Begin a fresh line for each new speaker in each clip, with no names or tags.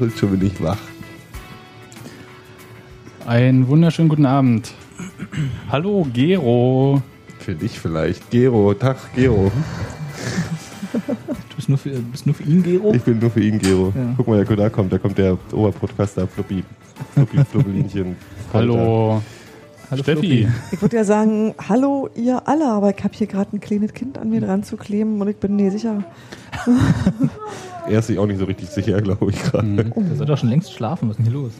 Jetzt schon bin ich wach.
Einen wunderschönen guten Abend. Hallo, Gero.
Für dich vielleicht. Gero, Tag, Gero.
Du bist nur für, bist nur für ihn, Gero?
Ich bin nur für ihn, Gero.
Ja.
Guck mal, der da kommt, da kommt der Oberpodcaster Fluppi. Fluppi, Fluppelinchen.
Hallo,
Hallo,
Steffi.
Fluppi.
Ich würde ja sagen, hallo ihr alle, aber ich habe hier gerade ein kleines Kind an mir dran zu kleben und ich bin nicht sicher.
Er ist sich auch nicht so richtig sicher, glaube ich gerade.
Mhm.
Ihr sollt doch schon längst schlafen. Was ist denn hier los?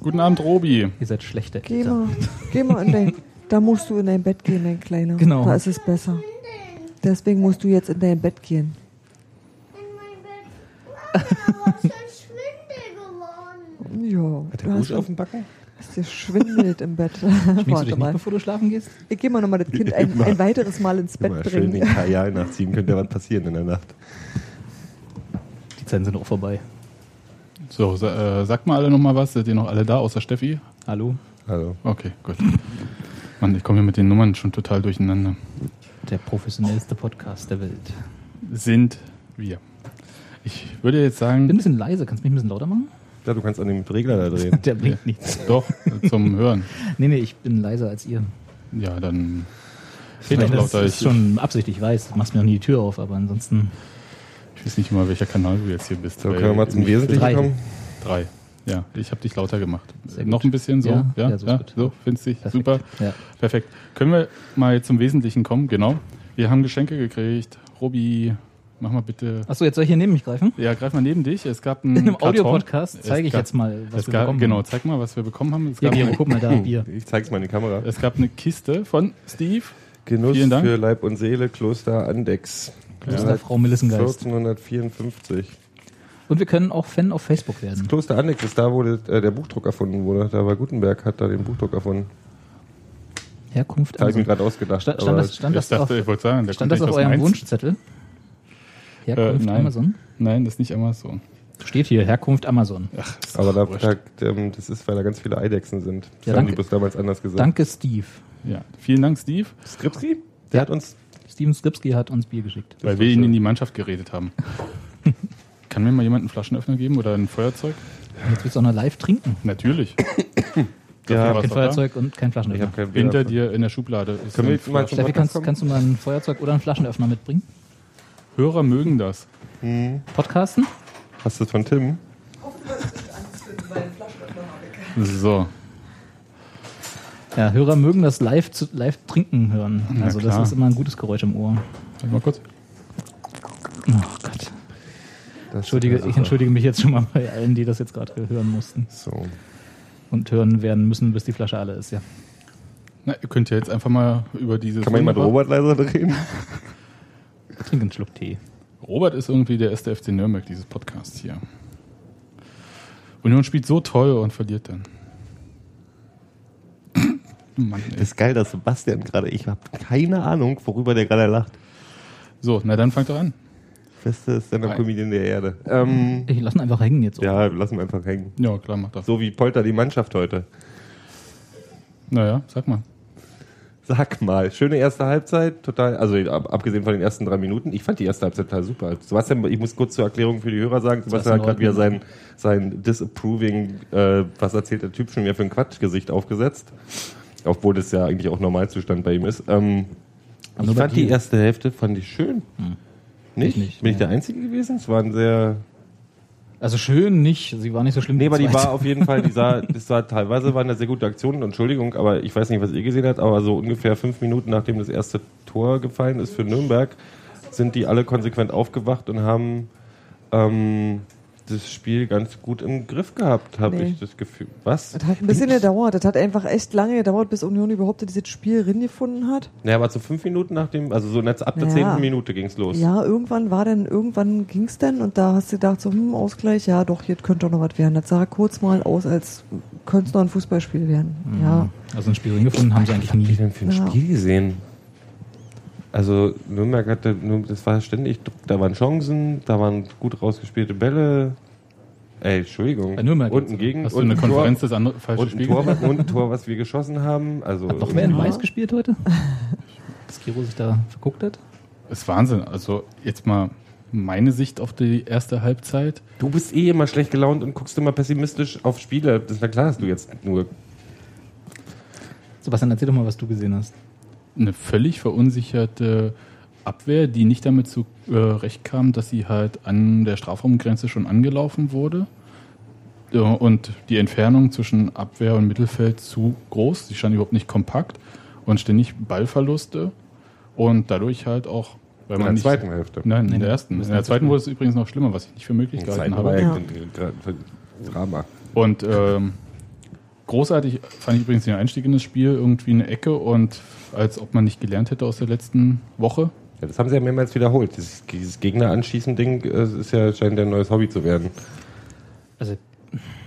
Guten Abend, Robi.
Ihr seid schlechte
Geh mal, geh mal in dein, da musst du in dein Bett gehen, mein Kleiner.
Genau.
Da ist es besser. Deswegen musst du jetzt in dein Bett gehen.
in mein Bett. Mama, ist das Schwindel geworden.
Ja,
Hat
du
der
hast,
Rouge auf dem Backen?
dir schwindelt im Bett.
Schminkst du dich
Warte
nicht,
mal.
bevor du schlafen gehst?
Ich gehe mal nochmal das Kind ein, ein weiteres Mal ins Bett
Immer schön den
bringen.
Kajal nachziehen, könnte ja was passieren in der Nacht.
Die Zeiten sind auch vorbei.
So, sa äh, sagt mal alle nochmal was. Seid ihr noch alle da, außer Steffi?
Hallo?
Also,
Okay, gut. Mann, ich komme hier mit den Nummern schon total durcheinander.
Der professionellste Podcast der Welt.
Sind wir. Ich würde jetzt
Ich bin
sagen,
ein bisschen leise. Kannst du mich ein bisschen lauter machen?
ja, du kannst an dem Regler da drehen.
Der bringt nichts.
doch, zum Hören.
Nee, nee, ich bin leiser als ihr.
Ja, dann
Ich
geht
meine, das
lauter.
ist
Ich,
schon Absicht, ich weiß. Du machst mir noch nie die Tür auf, aber ansonsten...
ich weiß nicht mal, welcher Kanal du jetzt hier bist.
So, können wir mal zum
ich-
Wesentlichen
Drei.
kommen?
Drei. Ja, ich habe dich lauter gemacht.
Sehr
Noch ein bisschen so?
Ja,
Ja,
ja, so
ja,
ist gut.
so, findest du dich
Perfekt.
super.
Ja.
Perfekt. Können wir mal zum Wesentlichen kommen? Genau. Wir haben Geschenke gekriegt. Robi, mach mal bitte.
Achso, jetzt soll ich hier neben mich greifen?
Ja, greif mal neben dich. Es gab einen
In einem. Audiopodcast zeige ich
gab-
jetzt mal, was
es
wir
gab,
bekommen
Genau,
haben.
zeig mal, was wir bekommen haben. Es
Hier,
gab,
guck mal da, Bier.
Ich zeig's mal in die Kamera.
es gab eine Kiste von Steve.
Genuss für Leib und Seele, Kloster Andex.
Kloster
Seit
Frau Melissengeist.
1454.
Und wir können auch Fan auf Facebook werden.
Kloster Annex ist da, wo der, äh, der Buchdruck erfunden wurde. Da war Gutenberg, hat da den Buchdruck erfunden.
Herkunft
Habe ich mir
Amazon.
gerade ausgedacht.
Stand, stand das, stand
ich
das, auf,
dachte, ich wollte sagen,
stand das auf eurem
Mainz.
Wunschzettel? Herkunft
Äh, nein.
Amazon?
Nein, das ist nicht Amazon.
Steht hier, Herkunft Amazon.
Ach,
aber da, da, ähm, das ist, weil da ganz viele Eidechsen sind. Das
Ja,
haben
danke.
die bloß damals anders gesagt.
Danke, Steve.
Ja. Vielen Dank, Steve,
Skripski? Der
Ja.
hat uns.
Steven Skripski hat uns Bier geschickt.
weil wir ihn in die Mannschaft geredet haben. Kann mir mal jemand einen Flaschenöffner geben oder ein Feuerzeug?
Jetzt willst du auch noch live trinken.
Natürlich.
Ja,
Kein Feuerzeug und kein
ich habe
Flaschenöffner.
kein Bier
Hinter dir in der Schublade ist
Können wir mal
Steffi, kannst, kannst du mal ein Feuerzeug oder einen Flaschenöffner mitbringen?
Hörer mögen das.
Podcasten?
Hast du das von Tim?
So.
Ja, Hörer mögen das live, zu, live trinken hören. Also das ist immer ein gutes Geräusch im Ohr.
Warte mal kurz.
Oh Gott.
Das
Entschuldige, ich
super.
entschuldige mich jetzt schon mal bei allen, die das jetzt gerade hören mussten
So.
und hören werden müssen, bis die Flasche alle ist. Ja.
Na, ihr könnt ja jetzt einfach mal über dieses.
Kann man jemand
wunderbar-
Robert leiser drehen?
Trink einen Schluck Tee.
Robert ist irgendwie der erste FC Nürnberg dieses Podcasts hier. Union spielt so toll und verliert dann. Mann, ey.
Das ist geil, dass Sebastian gerade. Ich habe keine Ahnung, worüber der gerade lacht.
So, na dann fangt doch an.
Beste Stand-Up-Comedian der Erde. Ähm,
Ich lasse ihn einfach hängen jetzt.
ja, lassen wir einfach hängen.
Ja, klar, macht das.
So wie Polter die Mannschaft heute.
Naja, sag mal.
Sag mal, schöne erste Halbzeit, total, also ab, abgesehen von den ersten drei Minuten, ich fand die erste Halbzeit total super. Sebastian, ich muss kurz zur Erklärung für die Hörer sagen, Sebastian hat gerade wieder sein, sein disapproving, äh, was erzählt der Typ schon wieder für ein Quatschgesicht aufgesetzt. Obwohl das ja eigentlich auch Normalzustand bei ihm ist. Ähm, ich fand die erste Hälfte fand ich schön. Nicht?
Ich nicht,
Bin ich der Einzige gewesen? Es war ein sehr
Also schön nicht, sie war nicht so schlimm.
Nee, aber die war auf jeden Fall, die sah, das war teilweise waren da sehr gute Aktionen, Entschuldigung, aber ich weiß nicht, was ihr gesehen habt, aber so ungefähr fünf Minuten nachdem das erste Tor gefallen ist für Nürnberg, sind die alle konsequent aufgewacht und haben ähm, das Spiel ganz gut im Griff gehabt, habe
Nee.
ich das Gefühl. Was?
Das hat ein bisschen gedauert. Das hat einfach echt lange gedauert, bis Union überhaupt dieses Spiel gefunden hat.
Naja, aber so fünf Minuten nach dem, also so jetzt ab der zehnten Minute ging's los.
Ja, irgendwann war dann, irgendwann ging's dann und da hast du gedacht, so, hm, Ausgleich, ja doch, hier könnte doch noch was werden. Das sah kurz mal aus, als könnte es noch ein Fußballspiel werden. Ja.
Also ein Spiel gefunden haben sie eigentlich
Was habt ihr
nie.
denn für ein
Ja.
Spiel gesehen? Also Nürnberg hatte, das war ständig, da waren Chancen, da waren gut rausgespielte Bälle. Ey, Entschuldigung.
Bei Nürnberg
ein
oder?
Gegen
Hast du
und
eine
ein Tor-
Konferenz des andere, falsche
und ein, Tor, und ein Tor, was wir geschossen haben. Also
Hat noch wer in
Ja.
Weiß gespielt heute? Dass Kiro sich da verguckt hat?
Das ist Wahnsinn. Also jetzt mal meine Sicht auf die erste Halbzeit.
du bist eh immer schlecht gelaunt und guckst immer pessimistisch auf Spiele. Das ist na klar, dass du jetzt nur
Sebastian, erzähl doch mal, was du gesehen hast.
Eine völlig verunsicherte Abwehr, die nicht damit zurechtkam, dass sie halt an der Strafraumgrenze schon angelaufen wurde. Ja, Und die Entfernung zwischen Abwehr und Mittelfeld zu groß. Sie stand überhaupt nicht kompakt und ständig Ballverluste. Und dadurch halt auch, weil
in
man
der
nicht.
zweiten Hälfte.
Nein, in
Nee,
der
nee,
ersten. In der zweiten wurde es übrigens noch schlimmer, was ich nicht für möglich gehalten habe.
ja Drama.
Und ähm, großartig fand ich übrigens den Einstieg in das Spiel, irgendwie eine Ecke und als ob man nicht gelernt hätte aus der letzten Woche.
Ja, das haben sie ja mehrmals wiederholt. Dieses, dieses Gegner-Anschießen-Ding äh, ist ja, scheint ja ein neues Hobby zu werden.
Also,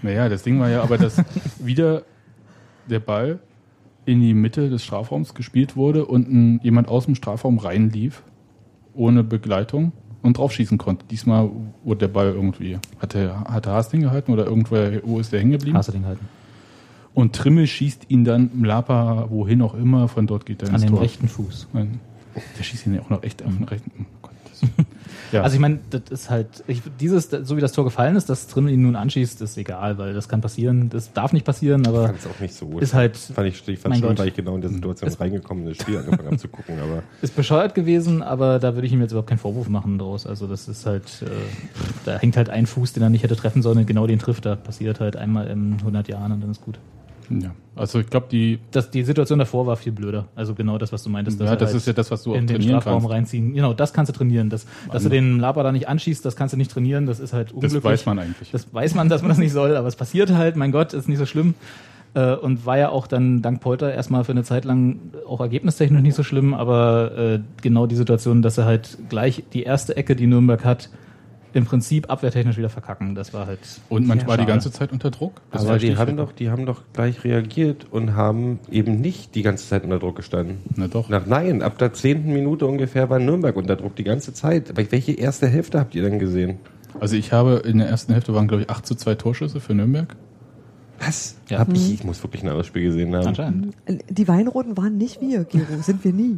Naja, das Ding war ja aber, dass wieder der Ball in die Mitte des Strafraums gespielt wurde und ein, jemand aus dem Strafraum reinlief, ohne Begleitung und draufschießen konnte. Diesmal wurde der Ball irgendwie, hatte, hatte Haas den gehalten oder irgendwer, wo ist der hängen geblieben?
hast du den gehalten?
Und Trimmel schießt ihn dann im Lapa, wohin auch immer, von dort geht er
An
ins
den
Tor.
rechten Fuß.
Nein. Der schießt ihn ja auch noch echt auf den rechten. Oh Gott. Ja.
Also ich meine, das ist halt, ich, dieses, so wie das Tor gefallen ist, dass Trimmel ihn nun anschießt, ist egal, weil das kann passieren, das darf nicht passieren,
Ich
aber
fand es auch nicht so gut.
ist halt,
fand ich, ich fand
Gott.
weil ich genau in der Situation reingekommen bin, das Spiel angefangen habe zu gucken. Aber
ist bescheuert gewesen, aber da würde ich ihm jetzt überhaupt keinen Vorwurf machen draus. Also das ist halt, äh, da hängt halt ein Fuß, den er nicht hätte treffen sollen, und genau den trifft er. Passiert halt einmal in 100 Jahren und dann ist gut.
Ja. Also ich glaube, die,
Das, die Situation davor war viel blöder. Also genau das, was du meintest.
ja, das
halt
ist ja das, was du auch
in den
trainieren
Strafraum
kannst.
reinziehen. Genau, das kannst du trainieren. Das, dass du den Laber da nicht anschießt, das kannst du nicht trainieren. Das ist halt unglücklich.
Das weiß man eigentlich.
Das weiß man, dass man das nicht soll, aber es passiert halt. Mein Gott, ist nicht so schlimm. Äh, und war ja auch dann dank Polter erstmal für eine Zeit lang auch ergebnistechnisch nicht so schlimm, aber äh, genau die Situation, dass er halt gleich die erste Ecke, die Nürnberg hat, im Prinzip abwehrtechnisch wieder verkacken. Das war halt.
Und man
sehr
war die ganze Zeit unter Druck. Das
aber die haben, doch, die haben doch gleich reagiert und haben eben nicht die ganze Zeit unter Druck gestanden.
Na doch.
Nach, nein, ab der zehnten Minute ungefähr war Nürnberg unter Druck die ganze Zeit. Aber welche erste Hälfte habt ihr denn gesehen?
Also ich habe in der ersten Hälfte waren, glaube ich, 8 zu 2 Torschüsse für Nürnberg.
Was?
Ja.
Hab ich, ich muss wirklich ein anderes Spiel gesehen haben.
Anscheinend.
Die Weinroten waren nicht wir, Gero, sind wir nie.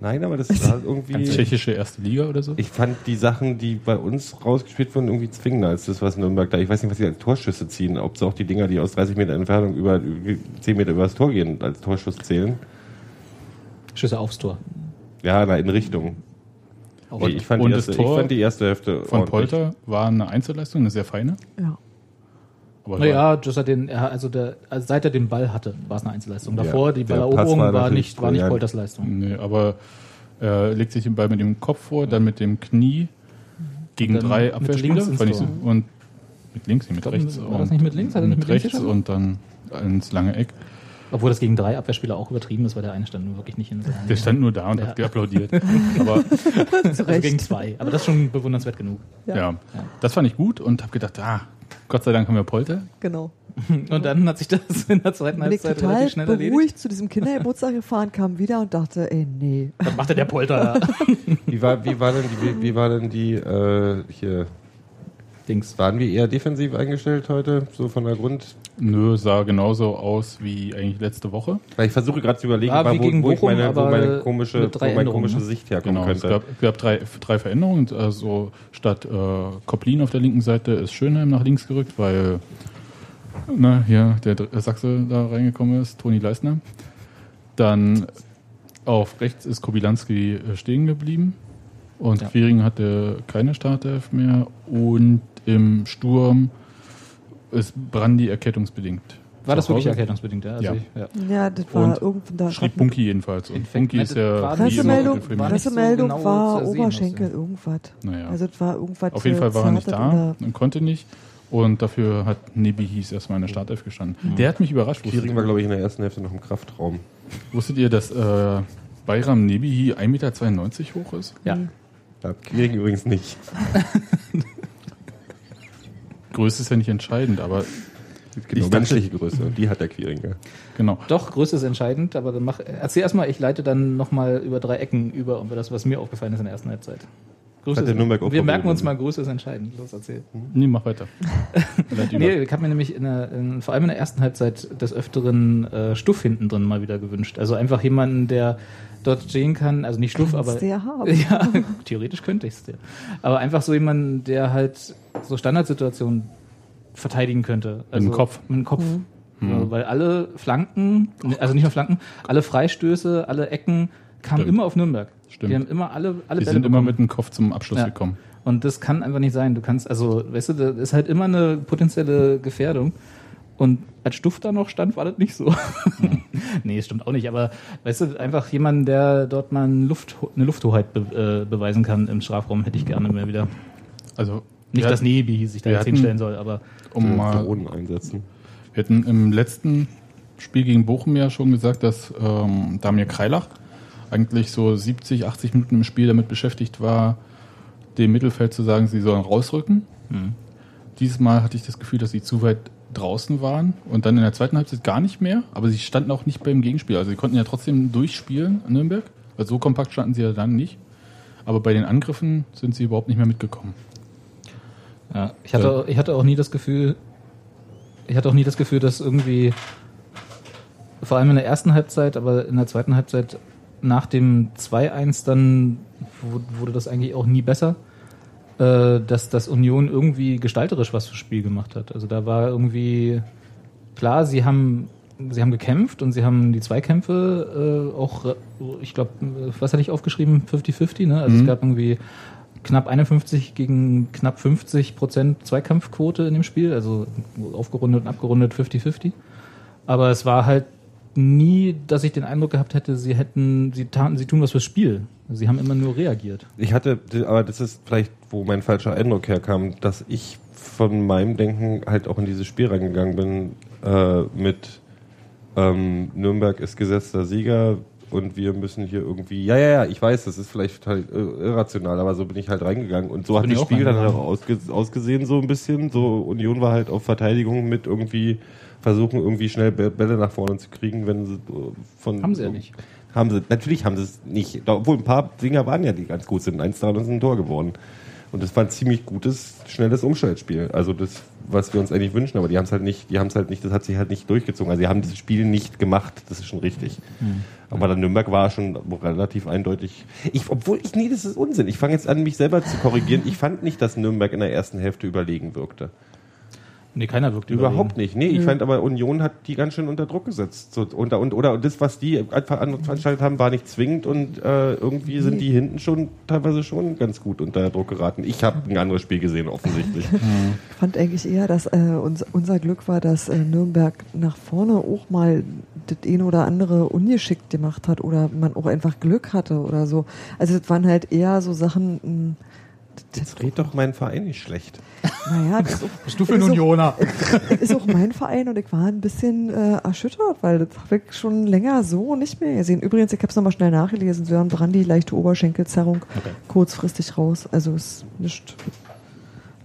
Nein, aber das war irgendwie.
Tschechische erste Liga oder so.
Ich fand die Sachen, die bei uns rausgespielt wurden, irgendwie zwingender als das, was Nürnberg da. Ich weiß nicht, was sie als Torschüsse ziehen. Ob sie auch die Dinger, die aus 30 Meter Entfernung über, über 10 Meter über das Tor gehen, als Torschuss zählen.
Schüsse aufs Tor.
Ja, na, in Richtung. Nee, ich, fand
und
die
das
erste, ich
Tor
fand die erste Hälfte
Von
ordentlich.
Polter war eine Einzelleistung, eine sehr feine.
Ja.
Aber
Naja, das hat den, er, also, der, also seit er den Ball hatte, war es eine Einzelleistung. Davor,
Ja,
die Balleroberung
war
war, nicht, war nicht. Polters Leistung.
Nee, aber er legt sich den Ball mit dem Kopf vor, dann mit dem Knie gegen drei
mit
Abwehrspieler. so, und mit links, nicht mit
glaub,
rechts.
war das
und
nicht mit links? Hat er
mit
mit
rechts und dann ins lange Eck.
Obwohl das gegen drei Abwehrspieler auch übertrieben ist, weil der eine stand nun wirklich nicht in seinem
Der stand nur da und
Ja.
hat geapplaudiert. aber
also gegen zwei. Aber das ist schon bewundernswert genug.
ja. das fand ich gut und habe gedacht, ah, Gott sei Dank haben wir Polter.
Genau.
Und dann hat sich das in der zweiten
Bin ich
Halbzeit
total
relativ schnell erledigt.
beruhigt zu diesem Kindergeburtstag gefahren, kam wieder und dachte, ey, nee.
Was machte der Polter?
Wie war, wie war denn die, wie, wie war denn die, äh, hier,
Dings.
waren wir eher defensiv eingestellt heute, so von der Grund?
Nö, sah genauso aus wie eigentlich letzte Woche.
Weil ich versuche gerade zu überlegen,
Ja, wie
wo, wo, ich
Bochum,
meine, wo meine komische, wo meine komische
ne?
Sicht herkommen
Genau, es
könnte.
gab, gab drei, drei Veränderungen. Also statt äh, Koplin auf der linken Seite ist Schönheim nach links gerückt, weil na, hier der Dr- Sachse da reingekommen ist, Toni Leisner. Dann auf rechts ist Kobilanski äh, stehen geblieben und
Ja.
Quiring hatte keine Startelf mehr und im Sturm ist Brandi erkettungsbedingt
War das wirklich erkältungsbedingt? Ja, also
Ja.
Ich, ja.
Ja, das war
Und
irgendwann da.
Schrieb Bunky jedenfalls. Und Bunky ist
Ne,
ja
Pressemeldung,
dem
war so
Pressemeldung
genau
war Oberschenkel, irgendwas.
Naja.
Also es war irgendwas.
Auf jeden Fall war er nicht da und konnte nicht. Und dafür hat Nebi hieß erstmal in der Startelf gestanden. Der hat mich überrascht.
Quiring war, glaube ich, in der ersten Hälfte noch im Kraftraum.
wusstet ihr, dass äh, Bayram Nebihi 1,92 Meter hoch ist?
Ja.
Ja, Quiring übrigens nicht.
Größe ist ja nicht entscheidend, aber
Genau,
dachte-
menschliche Größe. Und die hat der Quiring, ja.
genau.
Doch, Größe ist entscheidend, aber dann mach, erzähl erstmal, ich leite dann nochmal über drei Ecken über, über das, was mir aufgefallen ist in der ersten Halbzeit. Größe ist- wir merken uns mal, Größe ist entscheidend. Los, erzähl.
Nee, mach weiter.
Nee, ich habe mir nämlich in der, in, vor allem in der ersten Halbzeit des Öfteren äh, Stuff hinten drin mal wieder gewünscht. Also einfach jemanden, der dort stehen kann, also nicht Stuff,
Kannst
aber.
ja haben.
Ja, theoretisch könnte ich es dir. Aber einfach so jemanden, der halt so Standardsituationen verteidigen könnte. Also
dem Kopf.
Mit dem Kopf.
Mhm.
Ja, weil alle Flanken, also nicht nur Flanken, alle Freistöße, alle Ecken kamen
Stimmt.
immer auf Nürnberg.
Stimmt.
Die haben immer alle, alle
Die
Bälle
sind immer mit dem Kopf zum Abschluss
Ja.
gekommen.
Und das kann einfach nicht sein. Du kannst, also, weißt du, das ist halt immer eine potenzielle Gefährdung. Und als Stuff da noch stand, war das nicht so. nee, stimmt auch nicht. Aber weißt du, einfach jemanden, der dort mal eine, Luft, eine Lufthoheit be, äh, beweisen kann im Strafraum, hätte ich gerne mehr wieder.
Also
Nicht, dass Nebi sich da jetzt
hatten-
hinstellen soll, aber
um mal
Drohnen einsetzen.
Wir hatten im letzten Spiel gegen Bochum ja schon gesagt, dass ähm, Damir Kreilach eigentlich so 70, 80 Minuten im Spiel damit beschäftigt war, dem Mittelfeld zu sagen, sie sollen rausrücken. Dieses Mal hatte ich das Gefühl, dass sie zu weit draußen waren und dann in der zweiten Halbzeit gar nicht mehr, aber sie standen auch nicht beim Gegenspiel. Also sie konnten ja trotzdem durchspielen in Nürnberg. Also so kompakt standen sie ja dann nicht. Aber bei den Angriffen sind sie überhaupt nicht mehr mitgekommen.
Ja, ich hatte, ich hatte auch nie das Gefühl, ich hatte auch nie das Gefühl, dass irgendwie, vor allem in der ersten Halbzeit, aber in der zweiten Halbzeit nach dem 2-1 dann wu- wurde das eigentlich auch nie besser, äh, dass das Union irgendwie gestalterisch was fürs Spiel gemacht hat. Also da war irgendwie klar, sie haben sie haben gekämpft und sie haben die Zweikämpfe äh, auch, äh, ich glaube, was hatte ich aufgeschrieben? 50-50, ne? Also es gab irgendwie knapp 51 gegen knapp 50 Prozent Zweikampfquote in dem Spiel, also aufgerundet und abgerundet 50-50. Aber es war halt nie, dass ich den Eindruck gehabt hätte, sie hätten, sie taten, sie tun was fürs Spiel. Sie haben immer nur reagiert.
Ich hatte, aber das ist vielleicht, wo mein falscher Eindruck herkam, dass ich von meinem Denken halt auch in dieses Spiel reingegangen bin äh, mit ähm, Nürnberg ist gesetzter Sieger und wir müssen hier irgendwie, ja, ja, ja, ich weiß, das ist vielleicht total äh, irrational, aber so bin ich halt reingegangen und so hat das
ich auch
Spiel dann halt auch ausge ausgesehen so ein bisschen. So Union war halt auf Verteidigung mit irgendwie versuchen irgendwie schnell Bä- Bälle nach vorne zu kriegen, wenn sie äh, von
Haben sie ja nicht.
haben sie, natürlich haben sie es nicht. Obwohl ein paar Dinger waren ja, die ganz gut sind. Eins daran ist ein Tor geworden. Und das war ein ziemlich gutes, schnelles Umschaltspiel. Also das, was wir uns eigentlich wünschen, aber die haben es halt nicht, die haben es halt nicht, das hat sich halt nicht durchgezogen. Also die haben das Spiel nicht gemacht, das ist schon richtig. Aber dann Nürnberg war schon relativ eindeutig. Ich, obwohl ich, nee, das ist Unsinn. Ich fange jetzt an, mich selber zu korrigieren. Ich fand nicht, dass Nürnberg in der ersten Hälfte überlegen wirkte.
Nee, keiner wirkt
Überhaupt nicht. Nee, ich fand aber Union hat die ganz schön unter Druck gesetzt. So, unter, und, oder das, was die einfach an- veranstaltet haben, war nicht zwingend und äh, irgendwie sind die hinten schon teilweise schon ganz gut unter Druck geraten. Ich habe ein anderes Spiel gesehen, offensichtlich.
Ich fand eigentlich eher, dass äh, uns, unser Glück war, dass äh, Nürnberg nach vorne auch mal das eine oder andere ungeschickt gemacht hat oder man auch einfach Glück hatte oder so. Also das waren halt eher so Sachen, mh,
Jetzt red doch meinen Verein nicht schlecht.
naja, das ist auch,
Bist du für ein
das ist auch-
Unioner?
das ist auch mein Verein und ich war ein bisschen äh, erschüttert, weil das habe ich schon länger so nicht mehr gesehen. Übrigens, ich habe es nochmal schnell nachgelesen, Sören Brandi, leichte Oberschenkelzerrung, kurzfristig raus. Also ist nicht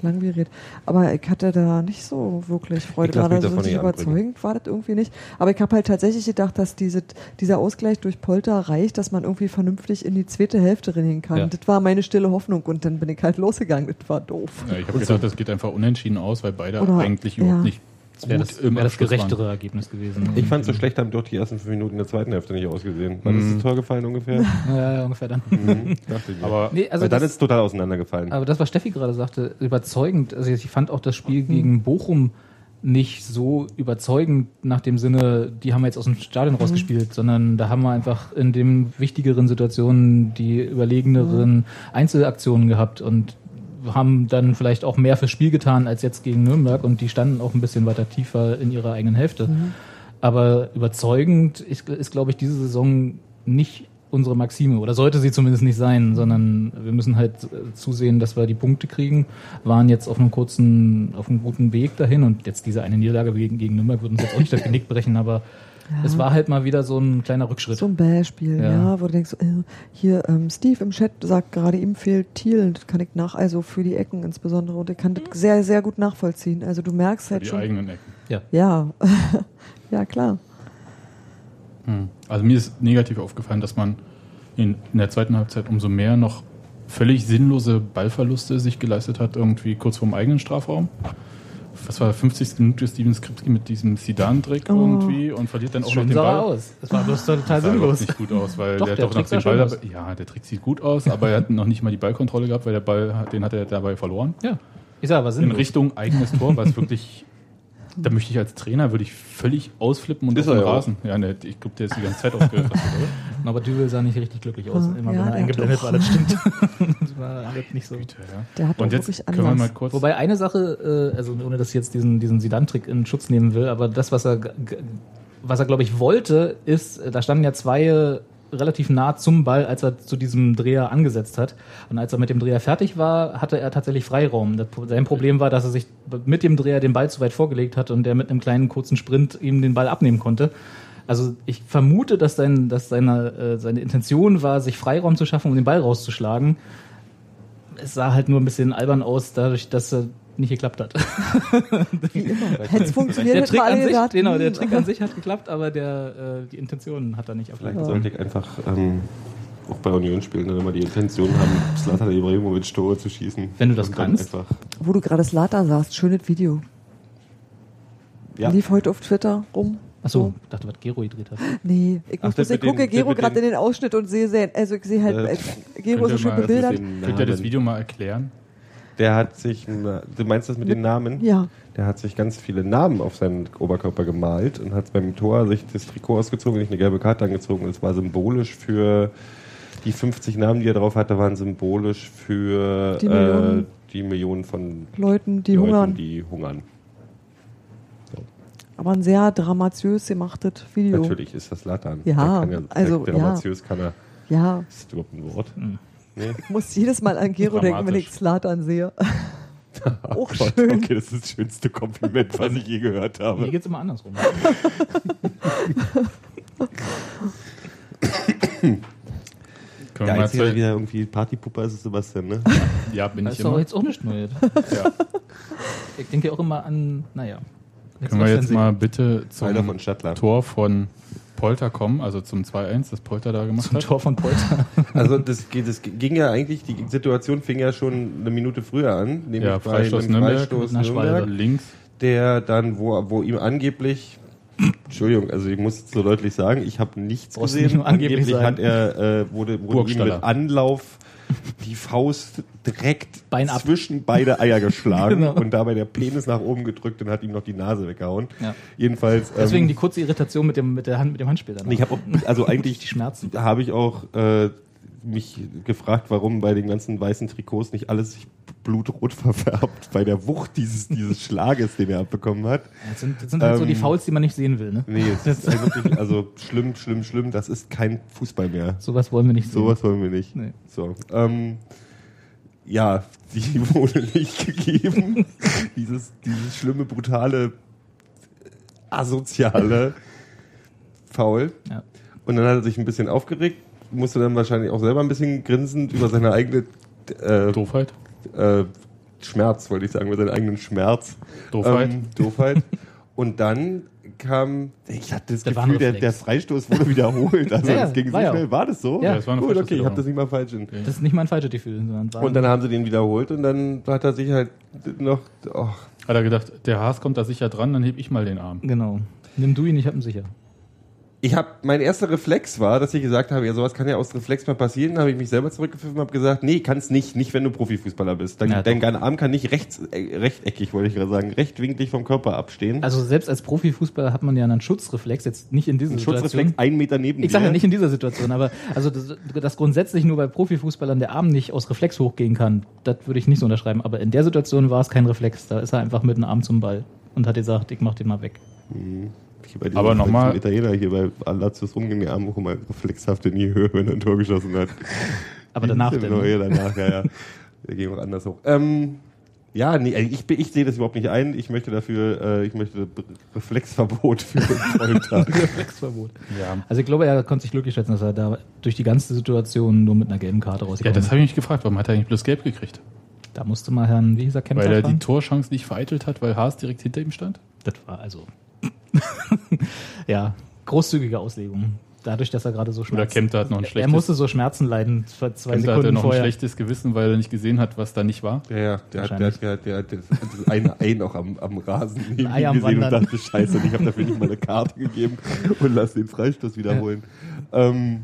langwierig. Aber ich hatte da nicht so wirklich Freude.
Ich lass mich
Gerade so
davon
richtig
nicht
überzeugend war das irgendwie nicht. Aber ich habe halt tatsächlich gedacht, dass diese, dieser Ausgleich durch Polter reicht, dass man irgendwie vernünftig in die zweite Hälfte rennen kann.
Ja.
Das war meine stille Hoffnung und dann bin ich halt losgegangen. Das war doof.
Ja, ich habe gedacht, das geht einfach unentschieden aus, weil beide
Oder-
eigentlich
ja.
überhaupt nicht
Das wäre das, wär das
Abschluss waren.
gerechtere Ergebnis gewesen.
Ich fand so schlecht haben dort die ersten fünf Minuten in der zweiten Hälfte nicht ausgesehen. War das das Tor gefallen ungefähr?
Ja, ja, ungefähr dann.
mhm.
Aber
Nee, also
dann ist es total auseinandergefallen.
Aber das, was Steffi gerade sagte, überzeugend. Also ich fand auch das Spiel gegen Bochum nicht so überzeugend nach dem Sinne, die haben wir jetzt aus dem Stadion rausgespielt, sondern da haben wir einfach in den wichtigeren Situationen die überlegeneren Einzelaktionen gehabt und haben dann vielleicht auch mehr fürs Spiel getan als jetzt gegen Nürnberg und die standen auch ein bisschen weiter tiefer in ihrer eigenen Hälfte. Aber überzeugend ist, ist glaube ich, diese Saison nicht unsere Maxime oder sollte sie zumindest nicht sein, sondern wir müssen halt äh, zusehen, dass wir die Punkte kriegen, waren jetzt auf einem kurzen, auf einem guten Weg dahin und jetzt diese eine Niederlage gegen, gegen Nürnberg wird uns jetzt auch nicht das Genick brechen, aber es war halt mal wieder so ein kleiner Rückschritt.
So ein Beispiel,
Ja.
ja, wo du denkst, äh, hier, ähm, Steve im Chat sagt gerade, ihm fehlt Thiel, das kann ich nach, also für die Ecken insbesondere, und ich kann das sehr, sehr gut nachvollziehen. Also du merkst halt
die
schon.
eigenen Ecken.
Ja, ja, klar.
Hm. Also mir ist negativ aufgefallen, dass man in, in der zweiten Halbzeit umso mehr noch völlig sinnlose Ballverluste sich geleistet hat, irgendwie kurz vorm eigenen Strafraum. Was war 50. Minute Steven Skripski mit diesem Sidan-Trick
Oh.
irgendwie und verliert dann auch noch
Schön
den
sah
Ball.
aus. Das war bloß total
Das sah
sinnlos.
nicht gut aus, weil
Doch,
der,
der
hat doch noch den Ball dabei. Ja, der Trick sieht gut aus, aber er hat noch nicht mal die Ballkontrolle gehabt, weil der Ball, hat- den hat er dabei verloren.
Ja, ich sag aber
In. Richtung eigenes Tor, was wirklich, da möchte ich als Trainer, würde ich völlig ausflippen und
Ist
auf den. Rasen. Ja, ne, ich glaube, der ist die ganze Zeit ausgerastet, oder?
Aber Dübel sah nicht richtig glücklich aus,
Ah,
immer
ja,
wenn er
der
eingeblendet war, das stimmt. war alles nicht so.
Güte, ja.
Der hat
Und jetzt
wirklich
können wir mal kurz.
Wobei eine Sache, äh, also ohne dass ich jetzt diesen, diesen Sidan-Trick in Schutz nehmen will, aber das, was er, was er glaube ich wollte, ist, äh, da standen ja zwei äh, relativ nah zum Ball, als er zu diesem Dreher angesetzt hat. Und als er mit dem Dreher fertig war, hatte er tatsächlich Freiraum. Das, sein Problem war, dass er sich mit dem Dreher den Ball zu weit vorgelegt hat und der mit einem kleinen kurzen Sprint ihm den Ball abnehmen konnte. Also ich vermute, dass, sein, dass seine, äh, seine Intention war, sich Freiraum zu schaffen, um den Ball rauszuschlagen. Es sah halt nur ein bisschen albern aus, dadurch, dass er nicht geklappt hat.
Wie immer. Hätte es funktioniert,
Der
hätten
Trick
wir alle
an sich,
gesagt,
genau, der Trick an sich hat geklappt, aber der, äh, die Intention hat er nicht
Vielleicht
erfüllt.
sollte ich einfach ähm, auch bei Union spielen, dann immer die Intention haben, Slatan Ibrahimovic Tore zu schießen.
Wenn du das kannst.
Wo du gerade Slatan sagst, schönes Video.
ja.
Lief heute auf Twitter rum.
Achso, ich dachte, was Gero gedreht hat.
Nee, ich
Ach,
muss ich gucke
den-
Gero gerade in den Ausschnitt und sehe, sehr- also ich sehe halt,
Äh,
äh, Gero ist so
könnt ihr
schön bebildert.
Könnt ihr das. Video mal erklären?
Der hat sich, du meinst das mit den Namen?
Ja.
Der hat sich ganz viele Namen auf seinen Oberkörper gemalt und hat beim Tor sich das Trikot ausgezogen und sich eine gelbe Karte angezogen. Das war symbolisch für die 50 Namen, die er drauf hatte, waren symbolisch für
Die Millionen.
äh, die Millionen von
Leuten, die
Leuten,
hungern.
die hungern.
Aber ein sehr dramatiös gemachtes Video.
Natürlich ist das Latan.
Ja,
kann
also,
der
ja.
Dramatiös kann er.
Ja,
Ist das überhaupt ein Wort?
Hm.
Nee.
ich muss jedes Mal an Gero denken, wenn ich. Slatan sehe. Auch
Gott,
schön.
Okay, das ist das schönste Kompliment, was ich je gehört
Hier
habe.
geht's immer andersrum.
Können
der
zwei,
wieder irgendwie Partypuppe ist, ist Sebastian, ne?
ja, bin
Das
ich
ist doch
immer.
jetzt auch nicht neu.
Ja.
Ich denke auch immer an, naja.
Können wir jetzt mal bitte zum
von.
Tor von Polter kommen, also zum 2-1, das Polter da gemacht
zum
hat?
Tor von Polter.
Also das, das ging ja eigentlich, die Situation fing ja schon eine Minute früher an, nämlich
Ja,
bei
Freistoß
einem
Nürnberg
Freistoß. Nürnberg,
Links.
der dann, wo, wo ihm angeblich, Entschuldigung, also ich muss es so deutlich sagen, ich habe nichts
Brauchst
gesehen.
nicht angeblich sagen.
hat er, äh, wurde, wurde ihm mit Anlauf die Faust direkt
Bein ab.
zwischen beide Eier geschlagen
Genau.
und dabei der Penis nach oben gedrückt und hat ihm noch die Nase weggehauen.
Ja.
Jedenfalls. ähm,
Deswegen die kurze Irritation mit dem, mit der Hand, mit dem Handspiel danach.
ich habe auch, also eigentlich
Die Schmerzen.
habe ich auch äh, mich gefragt, warum bei den ganzen weißen Trikots nicht alles sich blutrot verfärbt bei der Wucht dieses, dieses Schlages, den er abbekommen hat.
Das sind, das sind halt so die
Ähm,
Fouls, die man nicht sehen will. Ne?
Nee, es ist halt wirklich, also schlimm, schlimm, schlimm. Das ist kein Fußball mehr.
Sowas wollen wir nicht sehen.
Sowas wollen wir nicht.
Nee.
So, ähm, ja, die wurde nicht gegeben. dieses, dieses schlimme, brutale, asoziale Foul.
Ja.
Und dann hat er sich ein bisschen aufgeregt, musste dann wahrscheinlich auch selber ein bisschen grinsend über seine eigene äh,
Doofheit.
äh, Schmerz, wollte ich sagen, über seinen eigenen Schmerz.
Doofheit.
Ähm, Doofheit. Und dann kam, ich hatte das,
war
Gefühl, der, der Freistoß wurde wiederholt. Also
Ja, ja,
es ging so schnell. War das so?
Ja,
das war eine
Gut, okay, ich habe das nicht mal falsch in.
Das ist nicht mal ein falsches Gefühl,
Und dann haben sie den wiederholt und dann hat er sich halt noch, oh,
Hat er gedacht, der Haas kommt da sicher dran, dann heb ich mal den Arm.
Genau. Nimm du ihn, ich hab ihn sicher.
Ich habe mein erster Reflex war, dass ich gesagt habe, ja sowas kann ja aus Reflex mal passieren. Dann habe ich mich selber zurückgepfiffen und habe gesagt, nee, kann's nicht, nicht wenn du Profifußballer bist. Dein,
Ja,
dein
doch.
Arm kann nicht rechts, äh, rechteckig, wollte ich gerade sagen, rechtwinklig vom Körper abstehen.
Also selbst als Profifußballer hat man ja einen Schutzreflex, jetzt nicht in diesen
Ein Schutzreflex einen Meter neben
Ich sage ja nicht in dieser Situation, aber also das, dass grundsätzlich nur bei Profifußballern der Arm nicht aus Reflex hochgehen kann, das würde ich nicht so unterschreiben. Aber in der Situation war es kein Reflex. Da ist er einfach mit dem Arm zum Ball und hat gesagt, ich mach den mal weg.
Diesem-
Aber noch
bei
mal-
diesem Italiener hier bei die Arme hoch mal reflexhaft in die Höhe, wenn er ein Tor geschossen hat.
Aber danach
Ja,
denn.
Ja, danach, ja, ja. Wir gehen auch anders hoch. Ähm, ja, nee, ich, bin- ich sehe das überhaupt nicht ein. Ich möchte dafür, äh, ich möchte Reflexverbot für Folter.
Reflexverbot.
Ja.
Also ich glaube, er konnte sich glücklich schätzen, dass er da durch die ganze Situation nur mit einer gelben Karte
Ja,
rausgekommen
das
ist.
habe ich mich gefragt. Warum hat er eigentlich bloß gelb gekriegt?
Da musste mal Herrn, wie hieß er, Kempter
Weil er die
fragen?
Torchance nicht vereitelt hat, weil Haas direkt hinter ihm stand?
Das war also. ja, großzügige Auslegung. Dadurch, dass er gerade so Schmerzen.
Kempter hat noch ein
Er
schlechtes-
musste so Schmerzen leiden für zwei
Kempter hatte
Sekunden
noch
vorher.
ein schlechtes Gewissen, weil er nicht gesehen hat, was da nicht war.
Ja, ja, der hat, der hat, der hat, der hat das ein Ei noch am, am Rasen neben
Ei
ihm
am
gesehen und
Wandern.
dachte, scheiße, und ich habe dafür nicht mal eine Karte gegeben und lass den Freistoß wiederholen. Ähm,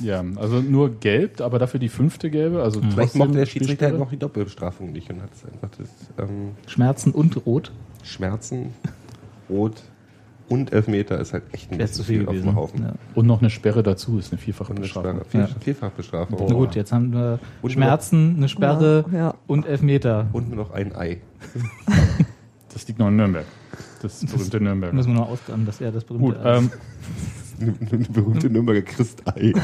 Ja, also nur gelb, aber dafür die fünfte gelbe. Also
vielleicht
trotzdem
mochte der Schiedsrichter halt noch die Doppelbestrafung nicht und hat es einfach das ähm,
Schmerzen und Rot.
Schmerzen, Rot und Elfmeter ist halt echt ein
Wäre zu viel
auf
gewesen.
dem Haufen.
Ja.
Und noch eine Sperre dazu, ist eine vierfache
Und eine
Bestrafung.
Sperre. Vier,
Ja.
Vierfachbestrafung.
Na gut, jetzt haben wir
Und
Schmerzen, eine Sperre
Ja,
und Elfmeter.
Und nur noch ein Ei.
Das liegt noch in Nürnberg. Das berühmte Nürnberg.
Müssen wir noch ausgraben, dass er das berühmte
Gut,
Eis-
ähm,
Eine, eine berühmte Nürnberger Christei.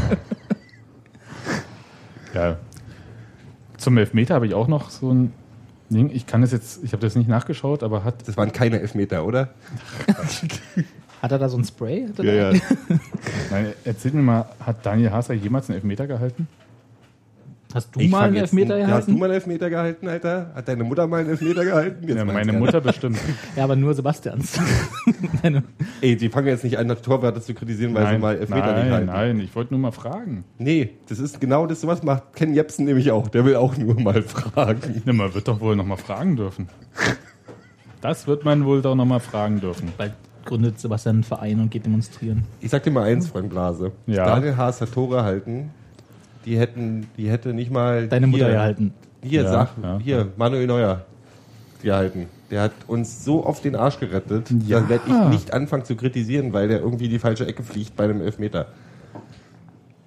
ja. Zum Elfmeter habe ich auch noch so ein. Ich kann es jetzt, ich habe das nicht nachgeschaut, aber hat
Das waren keine Elfmeter, oder?
Hat er da so ein Spray? Hat er
Ja, ja.
Nein, erzähl mir mal, hat Daniel Haser jemals einen Elfmeter gehalten?
Hast du
Ich
mal einen Elfmeter gehalten?
Hast du mal einen Elfmeter gehalten, Alter? Hat deine Mutter mal einen Elfmeter gehalten? Jetzt
Ja, meine. Mutter bestimmt.
Ja, aber nur Sebastians.
Ey, die fangen jetzt nicht an, Torwarte zu kritisieren, weil sie
nein,
mal Elfmeter nicht
nein,
halten.
nein, ich wollte nur mal fragen.
Nee, das ist genau das, was macht Ken Jebsen nämlich auch. Der will auch nur mal fragen.
Na, man wird doch wohl noch mal fragen dürfen. Das wird man wohl doch noch mal fragen dürfen.
Bald gründet Sebastian einen Verein und geht demonstrieren.
Ich sag dir mal eins, Freund Blase.
Ja.
Daniel Haas hat Tore halten. Die hätten, die hätte nicht mal.
Deine Mutter
hier,
gehalten.
Hier,
Ja,
sag,
ja,
hier, Manuel Neuer gehalten. Der hat uns so auf den Arsch gerettet,
Ja.
da werde ich nicht anfangen zu kritisieren, weil der irgendwie die falsche Ecke fliegt bei einem Elfmeter.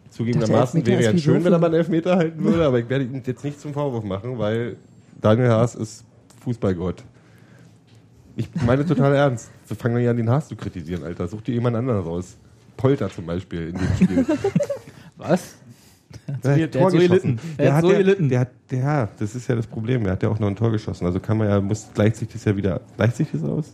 Zugegebenermaßen
Elfmeter
wäre
wie
schön, wenn er mal einen Elfmeter halten würde, aber ich werde ihm jetzt nicht zum Vorwurf machen, weil Daniel Haas ist Fußballgott. Ich meine total ernst. So fangen wir ja an, den Haas zu kritisieren, Alter. Such dir jemand anderen raus. Polter zum Beispiel in dem Spiel.
Was?
Der,
Der hat so gelitten. Der hat so
ja-
gelitten.
Der hat, ja, das ist ja das Problem. Der hat ja auch noch ein Tor geschossen. Also kann man ja, muss, gleicht sich das ja wieder, gleicht sich das aus?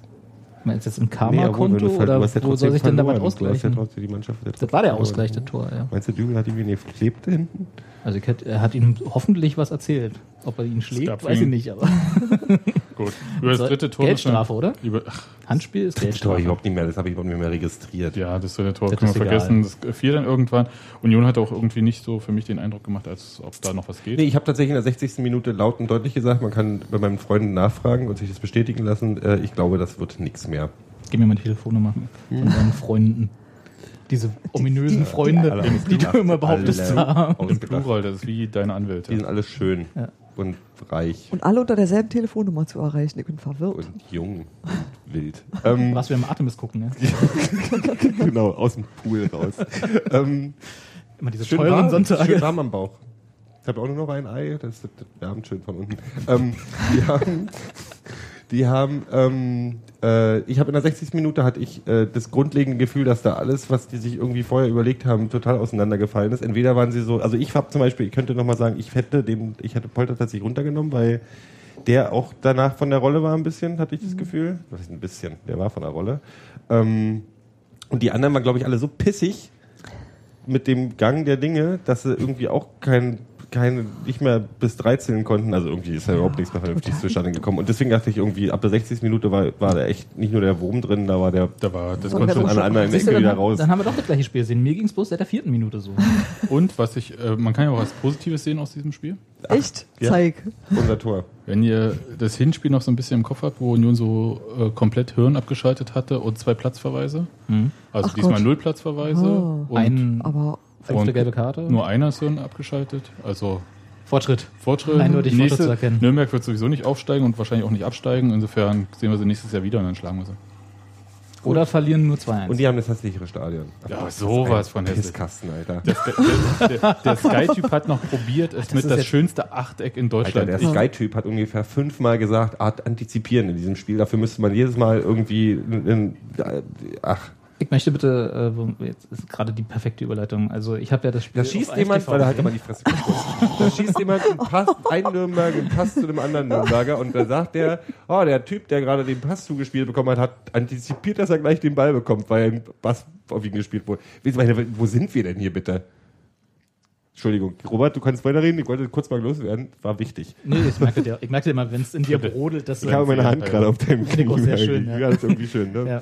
Meinst du jetzt
Nee, wenn
Karma-Konto
ver-
oder
ja
wo soll sich denn damit
hast ja
ausgleichen?
trotzdem die Mannschaft hat ja
Das war der
verloren.
ausgleichende Tor, ja.
Meinst du, Dübel hat ihm nicht klebt hinten?
Also ich hätte, er hat ihm hoffentlich was erzählt. Ob er ihn schlägt, weiß ich nicht, aber
Gut. Über das dritte Tor.
Geldstrafe, oder?
Über, ach,
Handspiel ist
Das Tor
Geldstrafe.
überhaupt nicht mehr, das habe ich überhaupt nicht mehr registriert.
ja, das dritte Tor
Das
können wir
egal.
vergessen. Das fiel dann irgendwann. Union hat auch irgendwie nicht so für mich den Eindruck gemacht, als ob da noch was geht.
Nee, ich habe tatsächlich in der 60. Minute laut und deutlich gesagt, man kann bei meinen Freunden nachfragen und sich das bestätigen lassen. Äh, ich glaube, das wird nichts mehr.
Gib mir mal die Telefonnummer von deinen Freunden. Diese ominösen Freunde,
alle
die du immer behauptest zu haben.
Im. Plural, das ist wie deine
Die
Anwälte.
sind alle schön
Ja.
und reich
Und alle unter derselben Telefonnummer zu erreichen. Ich bin verwirrt.
und jung, wild. Ähm,
Was wir im Artemis gucken, ne?
genau, aus dem Pool raus. ähm,
Immer diese
schön
teuren
warm, schön
Sonntage.
warm am Bauch. Ich habe auch nur noch ein Ei, das, das wärmt schön von unten. Ähm, die haben, die haben, ähm, äh, ich habe in der 60. Minute hatte ich äh, das grundlegende Gefühl, dass da alles, was die sich irgendwie vorher überlegt haben, total auseinandergefallen ist. Entweder waren sie so, also ich habe zum Beispiel, ich könnte noch mal sagen, ich hätte dem, ich hätte Polter tatsächlich runtergenommen, weil der auch danach von der Rolle war ein bisschen, hatte ich das Gefühl. Was ist ein bisschen? Der war von der Rolle. Ähm, und die anderen waren, glaube ich, alle so pissig mit dem Gang der Dinge, dass sie irgendwie auch kein, keine, nicht mehr bis 13 konnten. Also irgendwie ist ja überhaupt nichts mehr vernünftig zustande gekommen. Und deswegen dachte ich irgendwie, ab der 60. Minute war, war da echt nicht nur der Wurm drin, da war der,
Da war das
konnte schon an einer
du,
Ecke wieder
dann,
raus.
dann haben wir doch das gleiche Spiel gesehen. Mir ging es bloß seit der vierten Minute so.
Und was ich, äh, man kann ja auch was Positives sehen aus diesem Spiel.
Echt?
ja.
Zeig.
Unser Tor.
Wenn ihr das Hinspiel noch so ein bisschen im Kopf habt, wo Union so äh, komplett Hirn abgeschaltet hatte und zwei Platzverweise. Also
Ach
diesmal
Gott.
null Platzverweise
Oh.
und
Ein
Aber
fünfte
und
gelbe Karte.
nur einer ist Hirn abgeschaltet. Also
Fortschritt.
Fortschritt.
Eindeutig Fortschritt
Nächste,
zu erkennen.
Nürnberg wird sowieso nicht aufsteigen und wahrscheinlich auch nicht absteigen. Insofern sehen wir sie nächstes Jahr wieder und dann schlagen wir sie.
Oder verlieren nur 2-1.
Und die haben das hässlichere Stadion.
Ja,
das ist
sowas von hässlich.
Pisskasten, Alter.
Der, der, der, der Sky-Typ hat noch probiert, es mit
ist
das
jetzt-
schönste Achteck in
Alter,
Deutschland.
der
Ich-
Sky-Typ hat ungefähr fünfmal gesagt, Art antizipieren in diesem Spiel. Dafür müsste man jedes Mal irgendwie, in, in, ach,
Ich möchte bitte, äh, jetzt ist gerade die perfekte Überleitung. Also ich habe ja das Spiel.
Da schießt
auf
jemand, weil er halt immer die Fresse kriegt. Da schießt jemand einen Pass, ein Nürnberger einen Pass zu dem anderen Nürnberger und da sagt der, oh, der Typ, der gerade den Pass zugespielt bekommen hat, hat antizipiert, dass er gleich den Ball bekommt, weil ein Pass auf ihn gespielt wurde. Wo sind wir denn hier bitte? Entschuldigung, Robert, du kannst weiterreden. Ich wollte kurz mal loswerden. War wichtig.
Nee, ich merke dir, ich merke dir immer, wenn es in dir brodelt, dass
Ich habe meine Hand gerade auf deinem Knie.
sehr schön, ja.
Ja, das ist irgendwie schön, ne?
Ja.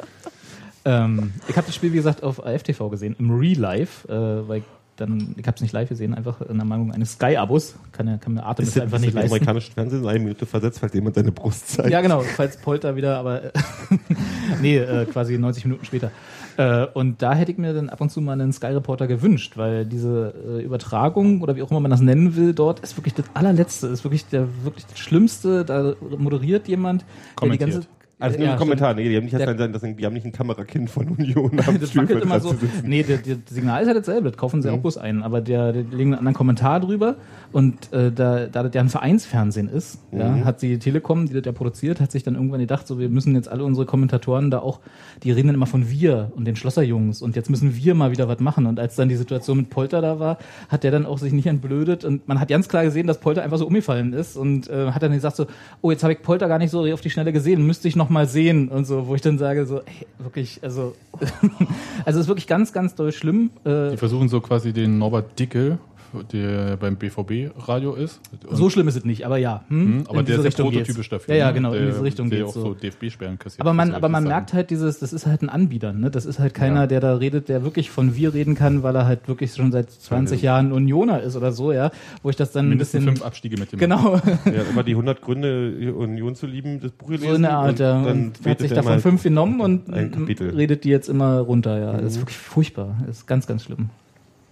Ähm, ich habe das Spiel, wie gesagt, auf AFTV gesehen, im Real Life, äh, weil dann, ich habe es nicht live gesehen, einfach in der Meinung eines Sky-Abos. Kann, ja- kann mir Artemis
Ist,
einfach
ist
nicht
im
leisten.
amerikanischen Fernsehen eine Minute versetzt, falls jemand seine Brust zeigt.
Ja, genau, falls Polter wieder, aber äh, nee, äh, quasi 90 Minuten später. Äh, und da hätte ich mir dann ab und zu mal einen Sky Reporter gewünscht, weil diese äh, Übertragung oder wie auch immer man das nennen will, dort ist wirklich das allerletzte, ist wirklich der wirklich das Schlimmste. Da moderiert jemand, der die ganze
Also nur
Ja,
ein Kommentar, nee, die haben nicht,
Der-
das, die haben nicht ein Kamerakind von Union am
Das
Spielfeld
immer so. Nee, das Signal ist ja dasselbe, das kaufen sie
Mhm.
auch bloß ein. Aber der, der legen einen anderen Kommentar drüber und äh, da, da das ja ein Vereinsfernsehen ist, ja,
Mhm.
hat die Telekom, die das ja produziert, hat sich dann irgendwann gedacht, so wir müssen jetzt alle unsere Kommentatoren da auch, die reden dann immer von wir und den Schlosserjungs und jetzt müssen wir mal wieder was machen. Und als dann die Situation mit Polter da war, hat der dann auch sich nicht entblödet und man hat ganz klar gesehen, dass Polter einfach so umgefallen ist und äh, hat dann gesagt so, oh, jetzt habe ich Polter gar nicht so auf die Schnelle gesehen, müsste ich noch mal sehen und so, wo ich dann sage so, ey, wirklich, also also es ist wirklich ganz, ganz doll schlimm. Äh,
Die versuchen so quasi den Norbert Dickel, der beim BVB-Radio ist. Und-
so schlimm ist es nicht, aber ja. Hm,
Hm, aber
in
der
diese
ist ja
Richtung
prototypisch dafür.
Ja, ja,
ne?
genau,
der,
in diese Richtung
Der
geht's
auch
so.
so DFB-Sperren kassiert.
Aber man, aber man merkt halt dieses, das ist halt ein Anbieter, ne? Das ist halt keiner, der da redet, der wirklich von wir reden kann, weil er halt wirklich schon seit 20 Jahren Unioner ist oder so, ja. Wo ich das dann ein bisschen.
fünf Abstiege mit dem.
Genau,
hat immer die 100 Gründe, Union zu lieben, das Buch gelesen.
so in der Art,
und
ja.
dann
Und hat sich davon fünf genommen und.
Mhm.
redet die jetzt immer runter, ja. Das ist wirklich furchtbar. Das ist ganz, ganz schlimm.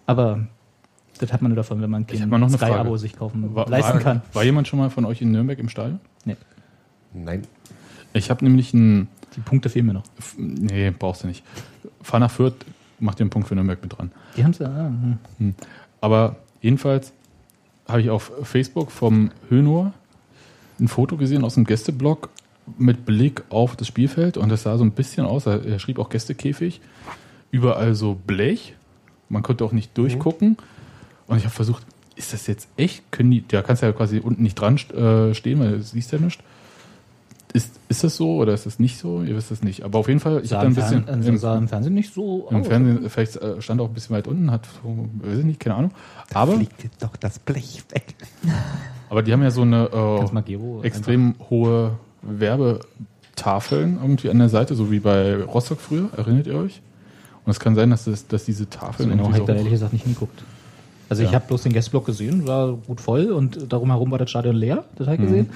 Aber das hat man nur davon, wenn man kein
eine
Sky-Abo sich kaufen,
War,
leisten
war,
kann.
war jemand schon mal von euch in Nürnberg im Stadion?
Nee,
Nein.
Ich habe nämlich ein.
die Punkte fehlen mir noch.
F- Nee, brauchst du nicht. Fahr nach Fürth, mach dir einen Punkt für Nürnberg mit dran.
Die haben es ja. ah, hm.
Aber jedenfalls habe ich auf Facebook vom Hönohr ein Foto gesehen aus dem Gästeblog mit Blick auf das Spielfeld und das sah so ein bisschen aus, er er schrieb auch Gästekäfig, überall so Blech, man konnte auch nicht durchgucken und ich habe versucht, ist das jetzt echt? Können die, da kannst du ja quasi unten nicht dran äh, stehen, weil du siehst ja nichts. Ist, ist das so oder ist das nicht so? Ihr wisst es nicht. Aber auf jeden Fall, ich habe da
im
ein bisschen
Fern- also sah im Fernsehen nicht so
im
aus.
Fernsehen, vielleicht äh, stand er auch ein bisschen weit unten, hat, so, weiß ich nicht, keine Ahnung. Aber,
Fliegt doch das Blech weg.
aber die haben ja so eine äh,
Gero
extrem hohe Werbetafeln irgendwie an der Seite, so wie bei Rostock früher, erinnert ihr euch? Und es kann sein, dass, das, dass diese Tafeln
Genau,
irgendwie
habe ich da ehrlich gesagt nicht hingeguckt. Also ich
Ja.
habe bloß den Gästeblock gesehen, war gut voll und darum herum war das Stadion leer, das habe ich gesehen.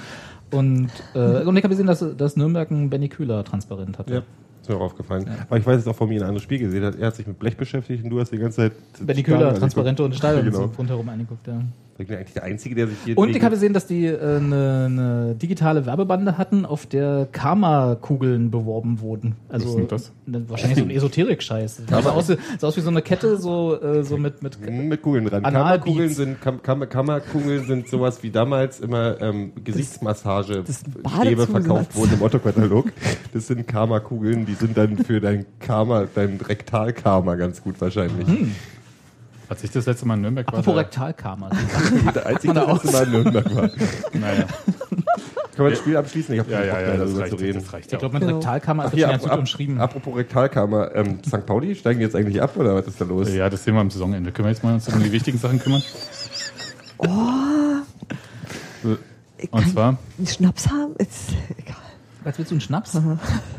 Und, äh, und ich habe gesehen, dass, dass Nürnberg ein Benny Kühler transparent hatte.
Ja. Ist mir auch aufgefallen. Aber ich weiß jetzt auch von mir ein anderes Spiel gesehen hat. Er hat sich mit Blech beschäftigt und du hast die ganze Zeit.
Benny Kühler. Transparente und Stadion
Genau.
rundherum angeguckt, ja.
Ich bin eigentlich der Einzige, der sich hier.
Und ich habe gesehen, dass die äh, eine, eine digitale Werbebande hatten, auf der Karma-Kugeln beworben wurden. Also
Was ist denn das?
ne, wahrscheinlich so ein Esoterik-Scheiß. Das sah aus, wie- sah aus wie so eine Kette, so, äh, so mit, mit
mit Kugeln dran. Kammerkugeln sind, Kammerkugeln sind sowas wie damals immer ähm, Gesichtsmassage Stäbe
Badezusatz.
verkauft wurden im Otto-Katalog. Das sind Karma-Kugeln, die sind dann für dein Karma, dein Rektal-Karma ganz gut wahrscheinlich.
Als ich das letzte Mal in Nürnberg war,
Apropos
da,
Rektalkarma.
Der einzige, der letzte Mal in Nürnberg war.
naja,
Können wir das Spiel abschließen? Ich habe
ja, ja, ja,
mehr
das
darüber
reicht,
zu reden.
das reicht
Ich
ja.
glaube, mit
Genau.
Rektalkarma ist das schon
ab,
ganz gut
ab,
umschrieben.
apropos Rektalkarma, ähm, St. Pauli, steigen die jetzt eigentlich ab oder was ist da los?
Ja, das sehen wir am Saisonende. Können wir jetzt mal uns um die wichtigen Sachen kümmern?
Ich
Und zwar,
einen Schnaps haben? Ist egal.
Was willst du einen Schnaps?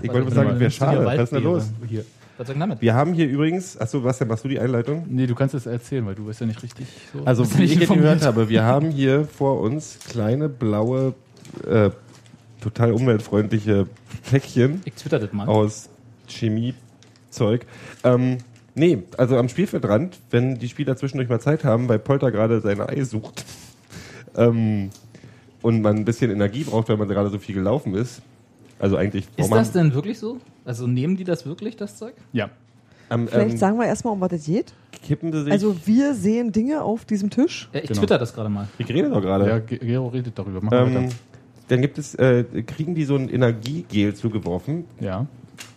Ich wollte
Warte
sagen, wäre schade. Was ist denn da los?
Hier. Was sag ich damit?
Wir haben hier übrigens, achso, was denn, machst du die Einleitung?
nee, du kannst es erzählen, weil du bist ja nicht richtig so.
Also, wie ich jetzt gehört habe, wir haben hier vor uns kleine blaue, äh, total umweltfreundliche Päckchen
Ich twitter das mal.
aus Chemiezeug. Ähm, nee, also am Spielfeldrand, wenn die Spieler zwischendurch mal Zeit haben, weil Polter gerade sein Ei sucht ähm, und man ein bisschen Energie braucht, weil man gerade so viel gelaufen ist. Also eigentlich.
Ist das denn wirklich so? Also nehmen die das wirklich, das Zeug?
ja.
am,
Vielleicht
ähm,
sagen wir erstmal, um was es geht.
kippen sie sich.
Also wir sehen Dinge auf diesem Tisch.
Ja, ich
Genau.
twitter das gerade mal.
ich rede doch gerade.
Ja, Ge- Gero redet darüber. Mach
Ähm,
weiter.
dann gibt es, äh, kriegen die so ein Energiegel zugeworfen
Ja.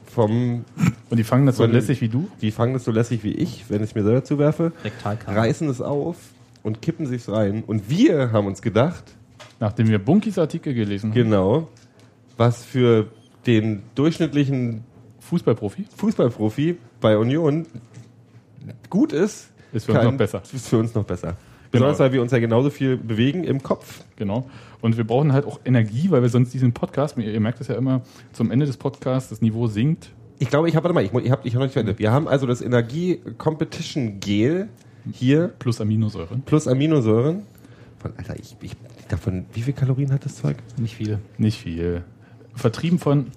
vom,
Und die fangen das so lässig wie du?
die fangen das so lässig wie ich, wenn ich es mir selber zuwerfe, reißen es auf und kippen sich's rein. Und wir haben uns gedacht,
Nachdem wir Bunkis Artikel gelesen haben.
genau, was für den durchschnittlichen
Fußballprofi.
Fußballprofi bei Union gut ist,
Ist für uns noch besser.
Ist für uns noch besser. Besonders, weil wir uns ja genauso viel bewegen im Kopf.
Genau. Und wir brauchen halt auch Energie, weil wir sonst diesen Podcast, ihr, ihr merkt es ja immer, zum Ende des Podcasts, das Niveau sinkt.
Ich glaube, ich habe, warte mal, ich, ich habe ich hab noch nicht verändert. Wir haben also das Energie-Competition-Gel hier
Plus Aminosäuren.
plus Aminosäuren. Von, Alter, ich, ich, davon, wie viel Kalorien hat das Zeug?
Nicht viel.
Nicht viel. Vertrieben von,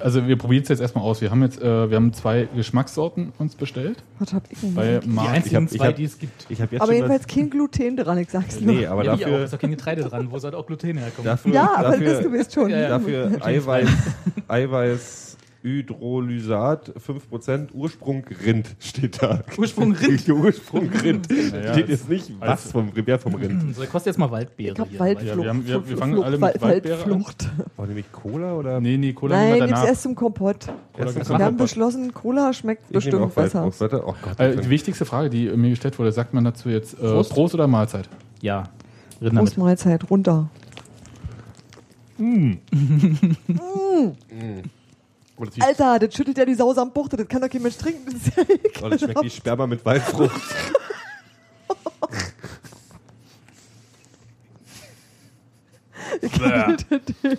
also wir probieren es jetzt erstmal aus. Wir haben jetzt, äh, wir haben zwei Geschmackssorten uns bestellt.
Was hab ich denn?
Bei
Die
Mark.
einzigen
hab- ich
zwei,
hab-
die es gibt.
Ich habe jetzt
Aber jedenfalls kein Gluten dran, ich sag's nur.
Nee, aber
ja, wie auch.
dafür,
Ist doch kein Getreide dran. Wo soll auch Gluten herkommen?
dafür,
ja, aber
dafür,
das du bist schon.
Ja, ja.
dafür Eiweiß, Eiweiß Hydrolysat 5% Ursprung Rind steht da.
Ursprung Rind?
Ursprung Rind.
Naja,
steht jetzt nicht was
also-
vom, wer vom Rind.
So, ich kostet jetzt mal Waldbeere.
Ich
hier.
Waldflucht.
Ja, wir haben- wir- wir fangen
Flucht,
alle mit.
Waldflucht.
War nämlich Cola oder?
Nee, nee, Cola nehmen
Nein,
wir
nichts
danach.
erst zum Kompott.
Erst
Wir haben
Kompott.
beschlossen, Cola schmeckt
Ich nehme
bestimmt
auch
besser.
Oh Gott.
Äh, die wichtigste Frage, die mir gestellt wurde, sagt man dazu jetzt äh,
Prost.
Prost. oder Mahlzeit?
Ja. Reden damit.
Großmahlzeit, runter.
Oder die,
Alter, das schüttelt ja die Sau am Buchte, das kann doch kein Mensch trinken. Das ist ja
oh, das schmeckt wie Sperma mit Waldfrucht.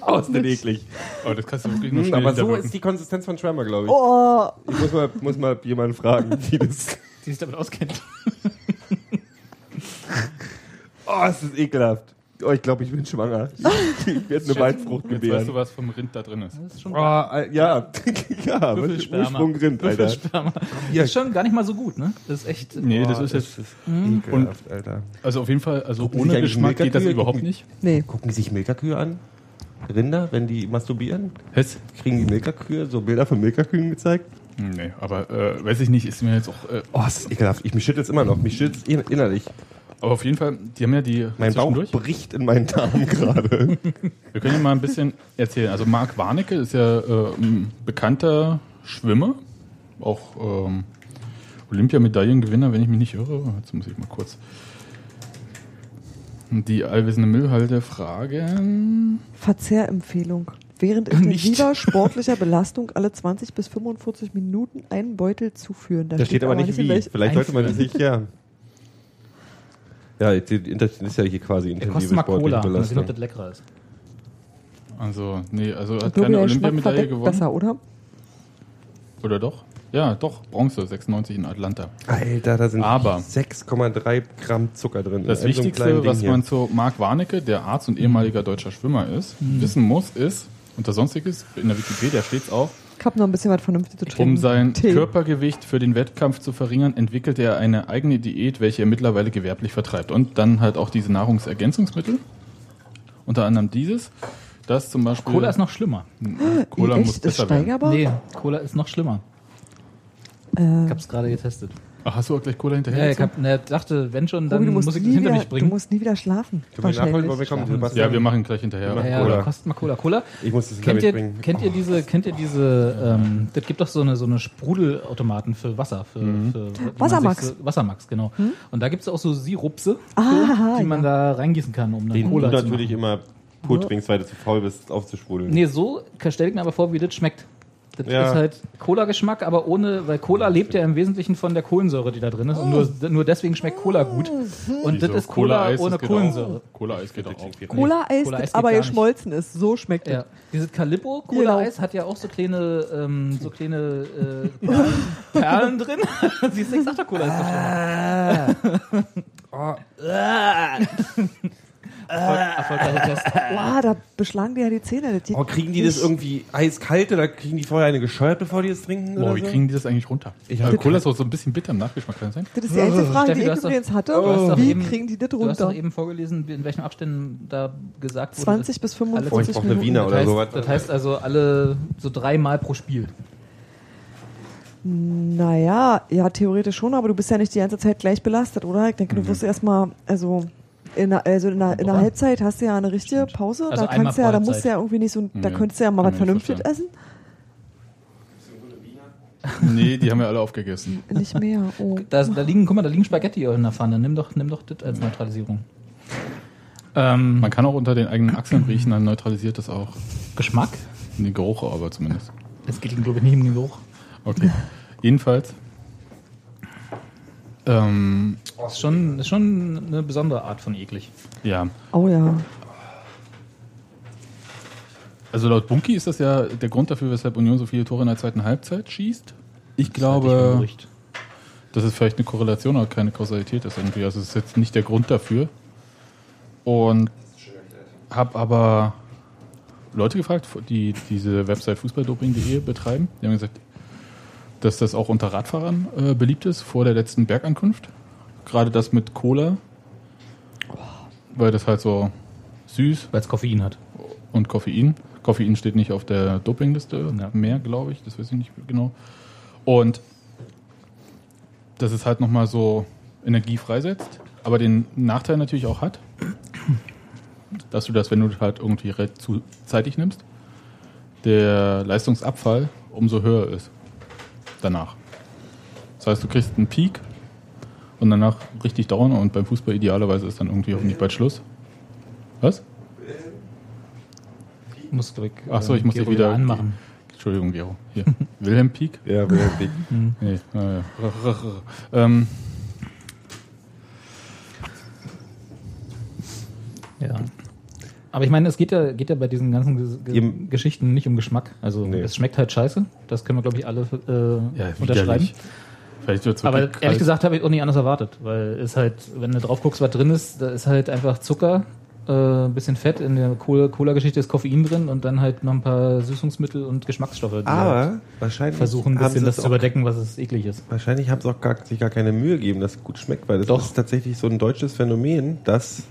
oh, ist nicht eklig.
Oh, das kannst du wirklich nur
Hm,
schnell
aber so ist die Konsistenz von Schwärmer, glaube ich.
Oh,
Ich muss mal, muss mal jemanden fragen, wie das.
Die sich damit auskennt.
Oh, es ist ekelhaft. Oh, ich glaube, ich bin schwanger. Ich, werde eine Waldfrucht
Jetzt weißt
gebären.
du, was vom Rind da drin ist.
Das ist schon
Oh, Al- ja, ja. Ursprung Rind, Alter. Ja.
Ist schon gar nicht mal so gut, ne? Das ist echt.
Nee, das ist jetzt.
ekelhaft, Alter.
Also auf jeden Fall, also
Gucken
ohne Geschmack geht das überhaupt nicht.
nee.
Gucken sich Milkerkühe an? Rinder, wenn die masturbieren?
Hes?
Kriegen die Milkerkühe so Bilder von Milkerkühen gezeigt?
Nee, aber äh, weiß ich nicht, ist mir jetzt auch. Äh,
Oh, es ist ekelhaft. Ich, mich schüttelt immer noch. Mich schüttelt in- innerlich.
Aber auf jeden Fall, die haben ja die.
Mein Bauch bricht in meinen Darm gerade.
Wir können ja mal ein bisschen erzählen. Also Marc Warnecke ist ja äh, ein bekannter Schwimmer, auch ähm, Olympiamedaillengewinner, wenn ich mich nicht irre. Jetzt muss ich mal kurz die allwissende Müllhalde fragen.
Verzehrempfehlung. Während intensiver sportlicher Belastung alle 20 bis 45 Minuten einen Beutel zuführen.
Da steht aber nicht
in
wie. Vielleicht sollte man sich, ja. Ja, jetzt ist ja hier quasi intensive
kostet mal
sportliche
Cola. Mal sehen, ob
Belastung.
das leckerer ist.
Also, nee, also hat keine Olympiamedaille gewonnen.
besser, oder?
Oder doch? Ja, doch, Bronze, 96 in Atlanta.
Alter, da sind
Aber-
6,3 Gramm Zucker drin.
Das Wichtigste, was man zu Marc Warnecke, der Arzt und ehemaliger deutscher Schwimmer ist, wissen muss, ist, unter Sonstiges, in der Wikipedia steht es auch,
Ich hab noch ein bisschen was vernünftig zu trinken.
Um sein
Tee.
Körpergewicht für den Wettkampf zu verringern, entwickelte er eine eigene Diät, welche er mittlerweile gewerblich vertreibt. Und dann halt auch diese Nahrungsergänzungsmittel. Unter anderem dieses. Das zum Beispiel.
Cola ist noch schlimmer.
Cola muss
echt? Ist
besser werden.
steigerbar?
Nee, Cola ist noch schlimmer.
Äh,
Ich hab's gerade getestet.
Ach, hast du auch gleich Cola hinterher?
Ja, ich hab, ne, dachte, wenn schon, dann
Robi, du musst,
muss ich das hinter
wieder,
mich
du
bringen.
musst nie wieder schlafen.
Können wir nachholen, weil wir kommen,
Schlafen.
Sebastian?
ja, wir machen gleich hinterher.
Machen
Ja,
Cola.
ja, kostet mal Cola. Cola.
Ich muss das
Kennt
hinter
ihr,
bringen.
kennt ihr diese, kennt ihr diese, ähm, das gibt doch so eine, so eine Sprudelautomaten für Wasser, für, für wie man
Wassermax.
So, Wassermax, genau. Und da gibt's auch so Sirupse,
Ah,
die man
ja.
da reingießen kann, um dann
Den
Cola
du
zu
natürlich
machen.
immer pur trinkst, weil du zu faul bist, aufzusprudeln.
Nee, so stelle ich mir aber vor, wie das schmeckt. Das
Ja.
ist halt Cola-Geschmack, aber ohne, weil Cola lebt ja im Wesentlichen von der Kohlensäure, die da drin ist. Und nur, nur deswegen schmeckt Cola gut. Und das
Wieso?
ist Cola
Cola-Eis,
ohne
das geht
Kohlensäure.
auch. Cola-Eis geht auch.
Cola-Eis,
Cola-Eis
das
geht
aber geschmolzen ist. So schmeckt
Ja.
es.
Dieses Calippo Cola-Eis hat ja auch so kleine, ähm, so kleine äh, Perlen, drin. Siehst du, ich sag doch Cola ist Erfolgreicher Test.
Wow, da beschlagen die ja die Zähne. Geht
Oh, kriegen die das irgendwie eiskalt oder kriegen die vorher eine gescheuert, bevor die das trinken?
Boah,
oder
wie
so?
kriegen die das eigentlich runter?
Ich
Ja,
hab-
Cola so ein bisschen bitter im Nachgeschmack, kann das sein?
Das ist die einzige Frage,
Steffi,
die ich übrigens hatte.
doch
Wie
eben-
kriegen die das
Du hast doch
runter?
eben vorgelesen, in welchen Abständen da gesagt wurde.
20 bis
Oh, ich
45
brauche eine
Minuten.
Wiener
das
oder
heißt,
sowas.
Das heißt also alle so dreimal pro Spiel.
Naja, ja, theoretisch schon, aber du bist ja nicht die ganze Zeit gleich belastet, oder? Ich denke, du
Mhm.
wirst erstmal, also in der, also in der, in der. Halbzeit hast du ja eine richtige Pause.
Also
da kannst du ja, da musst du ja irgendwie nicht so, da
Ja,
könntest du ja mal
kann
was Vernünftiges essen.
Nee, die haben wir alle aufgegessen.
Nicht mehr. Oh.
Da, da liegen, guck mal, da liegen Spaghetti in der Pfanne. Nimm doch, nimm doch das als Neutralisierung. Ähm,
Man kann auch unter den eigenen Achseln riechen, dann neutralisiert das auch.
Geschmack?
Den Geruch aber zumindest.
Es geht, glaube ich, nicht um den Geruch.
Okay. Jedenfalls. Ähm,
Das ist schon, ist schon eine besondere Art von eklig.
ja,
oh ja.
also laut Bunky ist das ja der Grund dafür, weshalb Union so viele Tore in der zweiten Halbzeit schießt. Ich
Das ich ein
glaube,
Gerücht.
dass es vielleicht eine Korrelation, aber keine Kausalität ist irgendwie. Also es ist jetzt nicht der Grund dafür. Und habe aber Leute gefragt, die diese Website fußballdoping.de betreiben. Die haben gesagt, dass das auch unter Radfahrern äh, beliebt ist vor der letzten Bergankunft. Gerade das mit Cola, weil das halt so süß
Weil es Koffein hat.
und Koffein. Koffein steht nicht auf der Dopingliste
Ja.
mehr, glaube ich. Das weiß ich nicht genau. Und dass es halt nochmal so Energie freisetzt, aber den Nachteil natürlich auch hat, dass du das, wenn du das halt irgendwie zu zeitig nimmst, der Leistungsabfall umso höher ist danach. Das heißt, du kriegst einen Peak und danach richtig dauern und beim Fußball idealerweise ist dann irgendwie hoffentlich bald Schluss. Was?
Ich muss, glaub ich,
Ach so, ich muss
Gero
dich wieder
anmachen.
Entschuldigung, Gero. Hier. Wilhelm Pieck?
Ja, Wilhelm Pieck.
Nee, naja. ähm,
Ja. Aber ich meine, es geht ja, geht ja bei diesen ganzen Ge
Eben.
Geschichten nicht um Geschmack. Also
Nee.
es schmeckt halt scheiße. Das können wir, glaube ich, alle äh,
ja,
unterschreiben. Aber ehrlich
kalt.
gesagt habe ich auch nicht anders erwartet, weil es halt, wenn du drauf guckst, was drin ist, da ist halt einfach Zucker, äh, ein bisschen Fett, in der Cola- Cola-Geschichte ist Koffein drin und dann halt noch ein paar Süßungsmittel und Geschmacksstoffe, die halt
Aber wahrscheinlich
versuchen ein bisschen das zu überdecken, was es eklig ist.
Wahrscheinlich haben sie auch gar, sich gar keine Mühe gegeben, dass es gut schmeckt, weil das
Doch.
ist tatsächlich so ein deutsches Phänomen, dass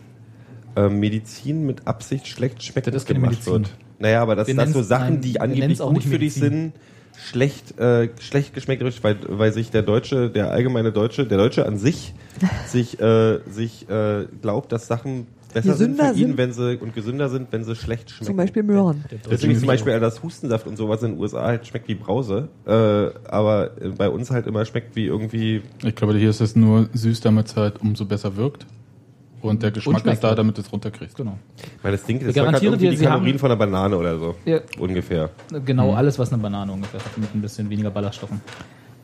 ähm, Medizin mit Absicht schlecht schmeckt
Das
gemacht
Medizin.
wird. Naja, aber
Wir
das so
nennen's-
Sachen,
nein,
die angeblich gut für dich sind, schlecht, äh, schlecht geschmeckt weil, weil sich der Deutsche, der allgemeine Deutsche, der Deutsche an sich, sich, äh, sich äh, glaubt, dass Sachen besser sind für ihn,
sind.
wenn sie und gesünder sind, wenn sie schlecht schmecken.
Zum Beispiel Möhren.
Deswegen zum Beispiel das Hustensaft und sowas in den USA halt schmeckt wie Brause, äh, aber äh, bei uns halt immer schmeckt wie irgendwie
Ich glaube, hier ist es nur süß, damit es halt umso besser wirkt. Und der Geschmack ist da,
halt.
damit du es runterkriegst.
Genau.
Weil das Ding, das halt
garantiere
irgendwie
dir,
die
sie
Kalorien
haben-
von einer Banane oder so.
Ja,
Ungefähr.
genau
Mhm.
alles, was eine Banane ungefähr hat, mit ein bisschen weniger Ballaststoffen.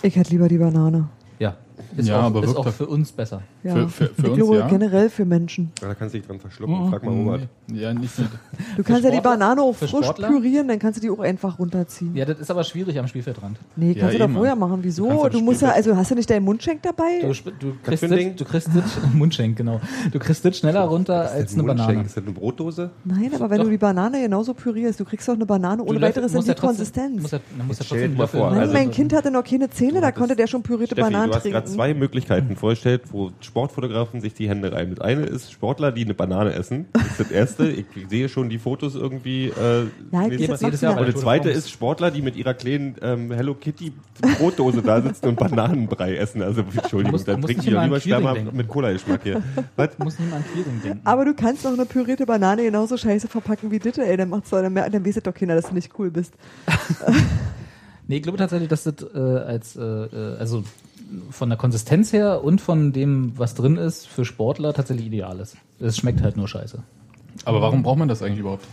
Ich hätte lieber die Banane.
Ja, ist
Ja,
auch,
aber
ist
wirkt
auch
doch-
für uns besser.
Ja.
Für- für- für
ich
uns,
glaube
ja.
generell für Menschen.
Ja, da kannst du dich dran verschlucken. Frag mal Robert.
Ja, nicht so.
Du kannst ja die
Sportler-
Banane auch frisch
Sportler?
pürieren, dann kannst du die auch einfach runterziehen.
Ja, das ist aber schwierig am Spielfeldrand.
Nee,
Ja,
kannst du doch vorher machen.
Du
Wieso?
ja
Du,
das
musst ja, also hast du nicht deinen Mundschenk dabei?
Du, du kriegst das, du kriegst das, Mundschenk, genau. Du kriegst das schneller runter als eine
Mundschenk?
Banane.
Ist das eine Brotdose?
Nein, aber wenn
Doch.
du die Banane genauso pürierst, du kriegst doch eine Banane ohne
Du
weiteres in die
ja
Konsistenz.
Muss ja, dann muss ja
dir
trotzdem
Nein,
also-
mein Kind hatte noch keine Zähne, da konnte der schon pürierte Bananen
du
trinken.
Zwei Möglichkeiten vorgestellt, wo Sportfotografen sich die Hände reiben. Das eine ist Sportler, die eine Banane essen. Das ist das erste. Ich sehe schon die Fotos irgendwie. Äh,
Ja, jedes-
Mal.
jedes Jahr
und
der
das zweite ist Sportler, die mit ihrer kleinen ähm, Hello Kitty Brotdose da sitzen und Bananenbrei essen. Also Entschuldigung,
musst-
dann trinken
nicht
die doch lieber Sperma mit Cola-Geschmack hier. Was?
muss nicht mal an Queering denken.
Aber du kannst doch eine pürierte Banane genauso scheiße verpacken wie Ditte, ey. Dann macht's doch, dann, dann weiß doch keiner, dass du nicht cool bist.
Nee, ich glaube tatsächlich, dass das äh, als, äh, äh, also von der Konsistenz her und von dem, was drin ist, für Sportler tatsächlich ideal ist. Es schmeckt halt nur scheiße.
Aber warum braucht man das eigentlich überhaupt?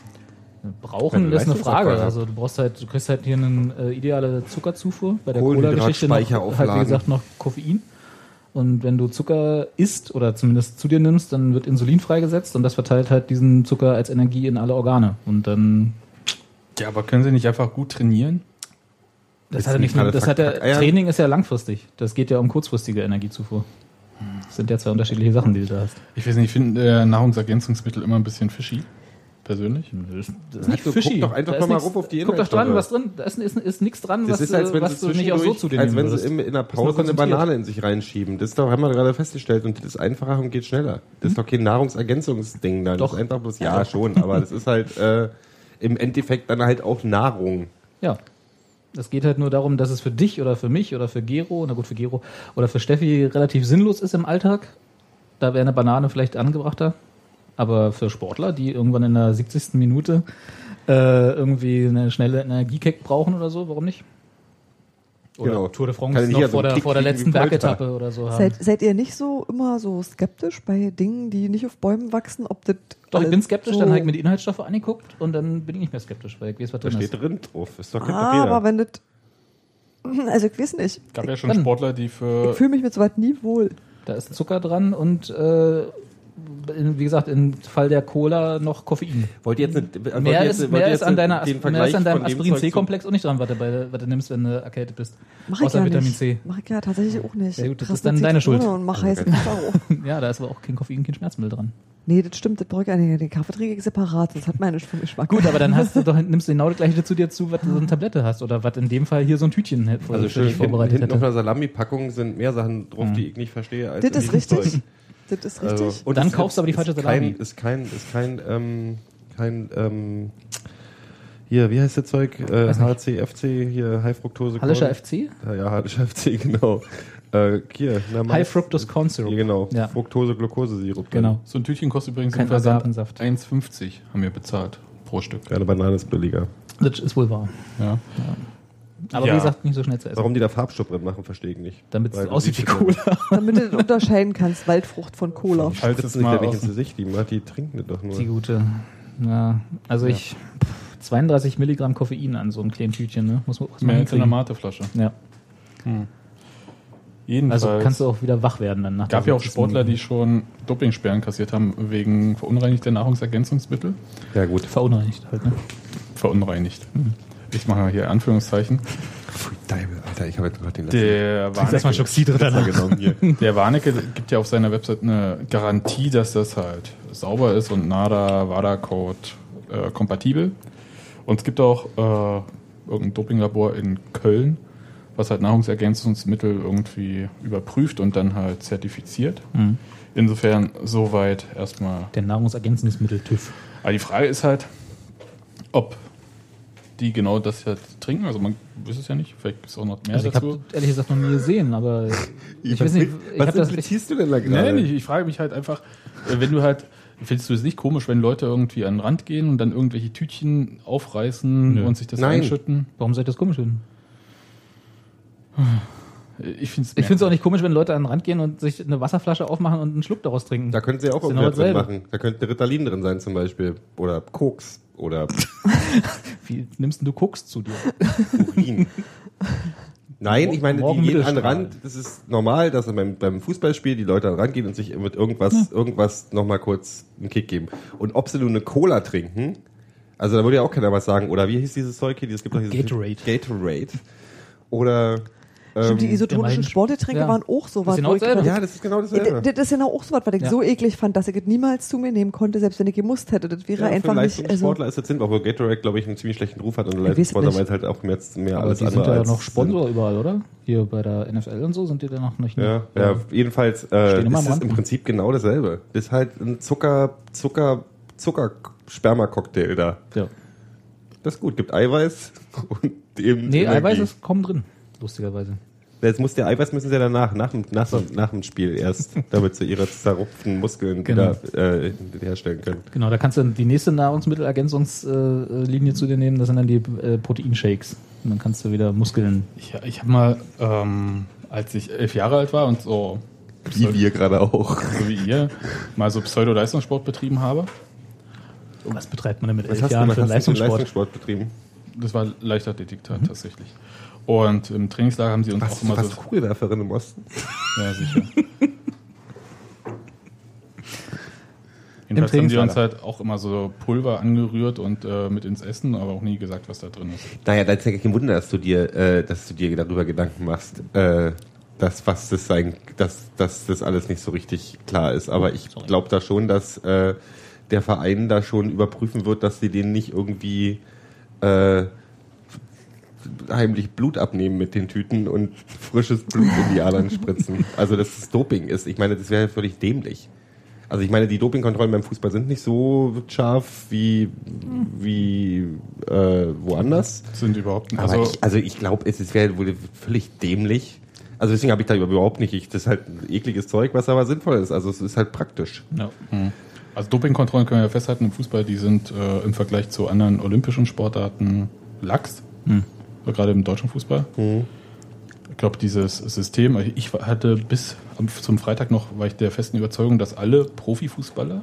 Brauchen ist eine Frage. Also du brauchst halt, du kriegst halt hier eine äh, ideale Zuckerzufuhr. Bei der Cola-Geschichte noch, halt wie gesagt noch Koffein. Und wenn du Zucker isst oder zumindest zu dir nimmst, dann wird Insulin freigesetzt und das verteilt halt diesen Zucker als Energie in alle Organe. Und dann
Ja, aber können sie nicht einfach gut trainieren?
Das hat ja nichts
nicht
mit,
alle
das hat
Eier.
Training ist ja langfristig. Das geht ja um kurzfristige Energiezufuhr. Das sind ja zwei unterschiedliche Sachen, die du da hast.
Ich weiß nicht, ich finde äh, Nahrungsergänzungsmittel immer ein bisschen fishy. Persönlich.
Das ist
Ach,
nicht
du
fishy.
guck doch einfach
Da ist
mal
nix-
rauf auf die
Guck doch dran, was drin. Da ist, ist, ist nichts dran,
Das
was,
ist, als
äh,
wenn
was du nicht auch so zu dir
als wenn sie in, in der
nur
Pause eine. Banane in sich reinschieben. Das ist doch, haben wir gerade festgestellt, und das ist einfacher und geht schneller. Das ist doch kein Nahrungsergänzungsding dann.
Doch.
Das ist einfach bloß, ja, schon, aber das ist halt äh, im Endeffekt dann halt auch Nahrung.
Ja. Es geht halt nur darum, dass es für dich oder für mich oder für Gero, na gut, für Gero oder für Steffi relativ sinnlos ist im Alltag. Da wäre eine Banane vielleicht angebrachter. Aber für Sportler, die irgendwann in der 70. Minute äh, irgendwie eine schnelle Energiekick brauchen oder so, warum nicht? Oder
Genau.
Tour de
Kann
France
ich
noch
hier so
vor
einen
der, vor der letzten. Bergetappe oder so haben.
Seid, seid ihr nicht so immer so skeptisch bei Dingen, die nicht auf Bäumen wachsen, ob das
Doch, ich bin skeptisch,
so
dann habe ich mir die Inhaltsstoffe angeguckt und dann bin ich nicht mehr skeptisch, weil ich weiß, was
Da
drin
steht
ist.
drin drauf. Ist doch kein
Ah, aber
Papier.
wenn das also ich weiß nicht.
gab ja schon
Dann-
Sportler, die
Ich
für
fühle mich mit so was nie wohl.
Da ist Zucker dran und äh, wie gesagt, im Fall der Cola noch Koffein.
Wollt ihr jetzt eine,
Mehr
jetzt,
ist, mehr ist
jetzt
an, deiner, mehr ist an deinem Aspirin-C-Komplex auch nicht dran, was du, bei, was du nimmst, wenn du erkältet bist.
Mach ich
Außer
ja
Vitamin
nicht.
C.
Mach ich ja tatsächlich auch nicht.
Ja gut, das
Krass
ist dann deine Schuld.
Und mach Wasser auch.
Ja, da ist aber auch kein Koffein, kein Schmerzmittel dran.
Nee, das stimmt, das brauche ich nicht. Den Kaffee trinke ich separat, das hat nicht vom Geschmack.
Gut, aber dann hast du doch, nimmst du genau das gleiche zu dir zu, was du so eine Tablette hast. Oder was in dem Fall hier so ein Tütchen hätte-
Also
für
schön,
dich vorbereitet
hinten auf
hätte.
einer Salami-Packung sind mehr Sachen drauf, die ich nicht verstehe. Als
das ist richtig.
Zeug.
Das ist richtig.
Also, und
Dann kaufst du aber die
ist
falsche
kein,
Salami.
Ist kein, ist kein, ähm, kein, ähm, hier, wie heißt das Zeug? Äh, HC, FC, hier, High Fructose.
Hallischer. FC?
Ja, ja, Hallischer FC, genau. Äh, hier, na.
High Fructose Corn Syrup.
Hier, genau.
Ja.
Fructose, Glukosesirup.
Genau.
so ein Tütchen kostet übrigens
Kein
im Versand
Agavensaft.
1,50 haben wir bezahlt pro Stück.
Ja, Eine Banane ist billiger.
Das ist wohl wahr.
Ja.
Aber
Ja.
wie gesagt, nicht so schnell zu essen.
Warum die da Farbstoff drin machen, verstehe ich nicht.
Damit es aussieht wie Cola.
ja-
Damit du unterscheiden kannst, Waldfrucht von Cola.
Falls es
ja nicht ins Gesicht, die, die trinken das doch nur.
Die gute. Ja, also ich. pff, 32 Milligramm Koffein an so einem kleinen Tütchen, ne? Muss man, muss man
mehr als in einer. Mateflasche.
Ja.
Jedenfalls.
Also kannst du auch wieder wach werden dann nach
gab ja auch
60.
Sportler, die schon Dopingsperren kassiert haben wegen verunreinigter Nahrungsergänzungsmittel.
Ja, gut.
verunreinigt halt, ne?
Verunreinigt. Ich mache mal hier Anführungszeichen.
Pfui, Deibel, Alter, ich habe jetzt gerade den
Der
einen Schluck
Warnecke,
genommen
der Warnecke gibt ja auf seiner Website eine Garantie, dass das halt sauber ist und NADA, WADA-Code äh, kompatibel. Und es gibt auch äh, irgendein Dopinglabor in Köln, was halt Nahrungsergänzungsmittel irgendwie überprüft und dann halt zertifiziert.
Mhm.
Insofern soweit erstmal
Der Nahrungsergänzungsmittel TÜV.
Aber die Frage ist halt, ob die genau das halt trinken. Also man weiß es ja nicht. Vielleicht ist auch noch mehr
Also ich
dazu.
habe ehrlich gesagt noch nie gesehen, aber ich weiß nicht, ich
Was
das
implizierst du denn da gerade?
nicht. Ich frage mich halt einfach, äh, wenn du halt, findest du es nicht komisch, wenn Leute irgendwie an den Rand gehen und dann irgendwelche Tütchen aufreißen
Nö.
und sich das
Nein.
einschütten?
Warum soll ich das komisch finden?
Ich finde es
Ich finde es auch nicht komisch, wenn Leute an den Rand gehen und sich eine Wasserflasche aufmachen und einen Schluck daraus trinken.
Da könnten sie auch irgendwas drin machen. Da könnte Ritalin drin sein zum Beispiel. Oder Koks. Oder
Wie nimmst denn du Koks zu dir?
Urin. Nein, ich meine,
Morgen
die gehen an den. Rand. Das ist normal, dass beim, beim Fußballspiel die Leute an den Rand gehen und sich mit irgendwas, irgendwas nochmal kurz einen Kick geben. Und ob sie nur eine Cola trinken, also da würde ja auch keiner was sagen. Oder wie hieß dieses Zeug hier? Es gibt doch dieses
Gatorade.
Gatorade. Oder
Stimmt, die
ähm,
isotonischen Sportgetränke
ja.
waren auch so was.
genau
ja, das ist genau dasselbe.
Das das ist genau auch so was, was ich
Ja.
so eklig fand, dass ich es niemals zu mir nehmen konnte, selbst wenn ich gemusst hätte. Das wäre
Ja,
einfach nicht. Also,
Leistungssportler ist das Sinn, obwohl Gatorade, glaube ich, einen ziemlich schlechten Ruf hat und Leistungssportler weil es halt auch mehr, mehr
Aber
alles
die sind
andere
ja
als
noch Sponsor überall, oder? Hier bei der NFL und so sind die da noch nicht.
Ja, ja, jedenfalls äh, ist es im Prinzip genau dasselbe. Das ist halt ein Zucker, Zucker, Zucker-Sperma-Cocktail da.
ja.
Das ist gut, gibt Eiweiß und eben
Nee,
Energie.
Eiweiß ist kaum drin, lustigerweise.
Jetzt muss der Eiweiß müssen sie danach, nach, dem- nach, dem- nach dem Spiel erst, damit sie ihre zerrupften Muskeln
Genau.
wieder äh, herstellen können.
Genau, da kannst du die nächste Nahrungsmittelergänzungslinie zu dir nehmen, das sind dann die äh, Proteinshakes. Und dann kannst du wieder Muskeln.
Ich, ich habe mal, ähm, als ich elf Jahre alt war und so,
Wie wir gerade auch.
so wie ihr, mal so Pseudo-Leistungssport betrieben habe,
Was betreibt man denn mit
Was
elf Jahren für Leistungssport?
Leistungssport betrieben?
Das war Leichtathletik ta- tatsächlich. Und im Trainingslager haben sie uns auch
Warst du
immer
fast
so.
Kugelwerferin im Osten?
Ja, sicher. Jedenfalls haben die uns halt auch immer so Pulver angerührt und äh, mit ins Essen, aber auch nie gesagt, was da drin ist.
Naja, da ist ja kein Wunder, dass du dir, äh, dass du dir darüber Gedanken machst, äh, dass was das sein, dass, dass das alles nicht so richtig klar ist. Aber ich glaube da schon, dass äh, der Verein da schon überprüfen wird, dass sie denen nicht irgendwie äh, heimlich Blut abnehmen mit den Tüten und frisches Blut in die Adern spritzen. Also dass es Doping ist. Ich meine, das wäre völlig dämlich. Also ich meine, die Dopingkontrollen beim Fußball sind nicht so scharf wie, wie äh, woanders.
Sind überhaupt nicht.
Aber
Also,
ich, also ich glaube, es, es wäre wohl völlig dämlich. Also deswegen habe ich da überhaupt nicht. Ich, das ist halt ein ekliges Zeug, was aber sinnvoll ist. Also es ist halt praktisch.
Ja.
also Dopingkontrollen können wir festhalten im Fußball, die sind äh, im Vergleich zu anderen olympischen Sportarten lax.
Hm.
Gerade im deutschen Fußball. Ich glaube, dieses System, ich hatte bis zum Freitag noch, war ich der festen Überzeugung, dass alle Profifußballer,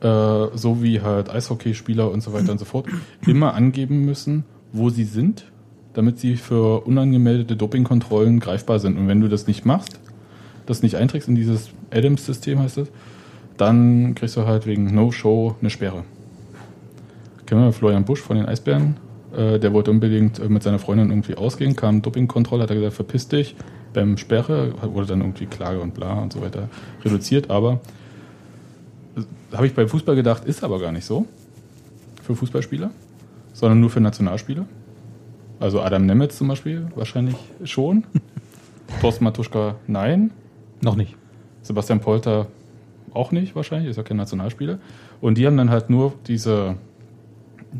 äh, so wie halt Eishockeyspieler und so weiter und so fort, immer angeben müssen, wo sie sind, damit sie für unangemeldete Dopingkontrollen greifbar sind. Und wenn du das nicht machst, das nicht einträgst in dieses Adams-System heißt es, dann kriegst du halt wegen No-Show eine Sperre. Kennen wir Florian Busch von den Eisbären? Äh, der wollte unbedingt äh, mit seiner Freundin irgendwie ausgehen, kam Dopingkontrolle, hat er gesagt, verpiss dich, beim Sperre, wurde dann irgendwie Klage und bla und so weiter reduziert, aber äh, habe ich beim Fußball gedacht, ist aber gar nicht so für Fußballspieler, sondern nur für Nationalspieler. Also Adam Nemetz zum Beispiel wahrscheinlich schon. Thorsten Matuschka nein.
Noch nicht.
Sebastian Polter auch nicht wahrscheinlich, ist ja kein Nationalspieler. Und die haben dann halt nur diese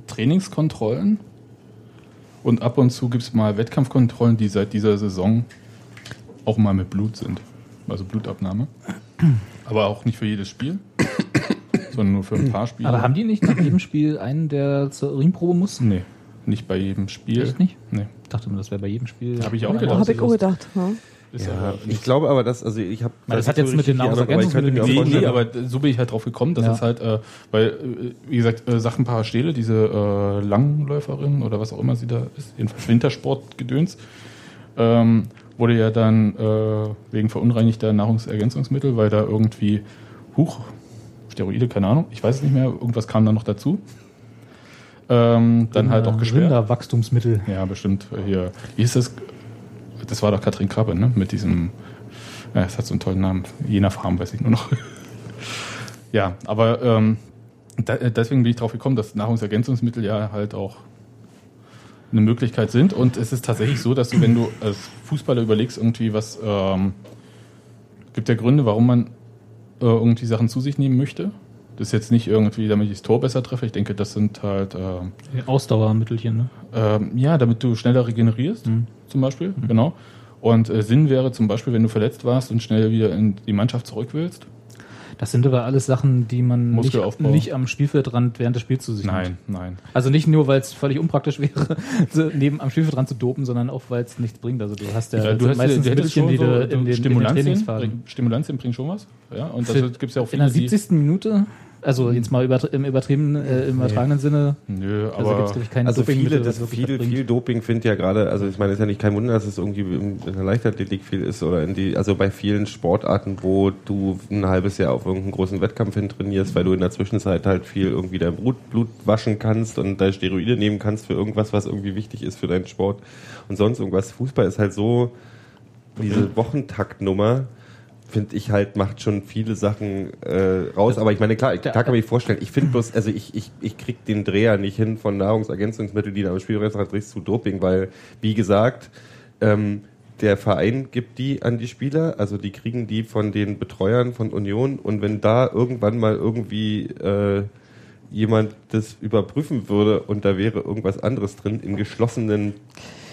Trainingskontrollen und ab und zu gibt es mal Wettkampfkontrollen, die seit dieser Saison auch mal mit Blut sind. Also Blutabnahme. Aber auch nicht für jedes Spiel, sondern nur für ein paar Spiele.
Aber haben die nicht nach jedem Spiel einen, der zur Urinprobe muss?
Nee, nicht bei jedem Spiel.
Echt nicht?
Nee.
Ich dachte mir, das wäre bei jedem Spiel.
Hab ich auch gedacht.
Habe ich auch gedacht. Ja.
Ja, ich glaube aber, dass, also ich habe.
Das hat jetzt mit den Nahrungsergänzungsmitteln
auch
Nee, nee, aber so bin ich halt drauf gekommen, dass
Ja.
es halt, äh, weil, äh, wie gesagt, äh, Sachen Parastele, diese äh, Langläuferin oder was auch immer sie da ist, jedenfalls Wintersportgedöns, ähm, wurde ja dann äh, wegen verunreinigter Nahrungsergänzungsmittel, weil da irgendwie, huch, Steroide, keine Ahnung, ich weiß es nicht mehr, irgendwas kam da noch dazu. Ähm, dann halt auch gesperrt.
Rinderwachstumsmittel.
Ja, bestimmt. äh, Hier, wie ist das? Das war doch Katrin Krabbe, ne? Mit diesem, ja, es hat so einen tollen Namen. Jener Farm, weiß ich nur noch. ja, aber ähm, da, deswegen bin ich drauf gekommen, dass Nahrungsergänzungsmittel ja halt auch eine Möglichkeit sind. Und es ist tatsächlich so, dass du, wenn du als Fußballer überlegst, irgendwie was, ähm, gibt ja Gründe, warum man äh, irgendwie Sachen zu sich nehmen möchte. Das ist jetzt nicht irgendwie, damit ich das Tor besser treffe. Ich denke, das sind halt ähm,
Ausdauermittelchen, ne?
ähm, ja, damit du schneller regenerierst, zum Beispiel, genau. Und äh, Sinn wäre zum Beispiel, wenn du verletzt warst und schnell wieder in die Mannschaft zurück willst.
Das sind aber alles Sachen, die man nicht, nicht am Spielfeldrand während des Spiels zu sich nimmt.
Nein, nein.
Also nicht nur, weil es völlig unpraktisch wäre, neben am Spielfeldrand zu dopen, sondern auch, weil es nichts bringt. Also du hast ja,
Ja, du hast
meistens Mittelchen, die
so,
in den, in den
bringen schon was. Ja, und das gibt es ja auch
In
viele,
der
die,
70. Minute, also jetzt mal über, im übertriebenen, äh, im übertragenen Sinne,
Nö,
also
aber
gibt es, glaube ich, kein
Also
Dopingmittel,
viele, das viel,
was bringt.
viel Doping findet ja gerade, also ich meine, es ist ja nicht kein Wunder, dass es irgendwie in in der Leichtathletik viel ist oder in die, also bei vielen Sportarten, wo du ein halbes Jahr auf irgendeinen großen Wettkampf hin trainierst, weil du in der Zwischenzeit halt viel irgendwie dein Blut, Blut waschen kannst und deine Steroide nehmen kannst für irgendwas, was irgendwie wichtig ist für deinen Sport und sonst irgendwas. Fußball ist halt so, diese Wochentaktnummer, finde ich halt, macht schon viele Sachen äh, raus. Aber ich meine, klar, ich, klar kann man sich vorstellen, ich finde bloß, also ich, ich, ich krieg den Dreher nicht hin von Nahrungsergänzungsmitteln, die da am Spielrest drehst zu Doping, weil, wie gesagt, ähm, der Verein gibt die an die Spieler, also die kriegen die von den Betreuern von Union und wenn da irgendwann mal irgendwie äh, jemand das überprüfen würde und da wäre irgendwas anderes drin in geschlossenen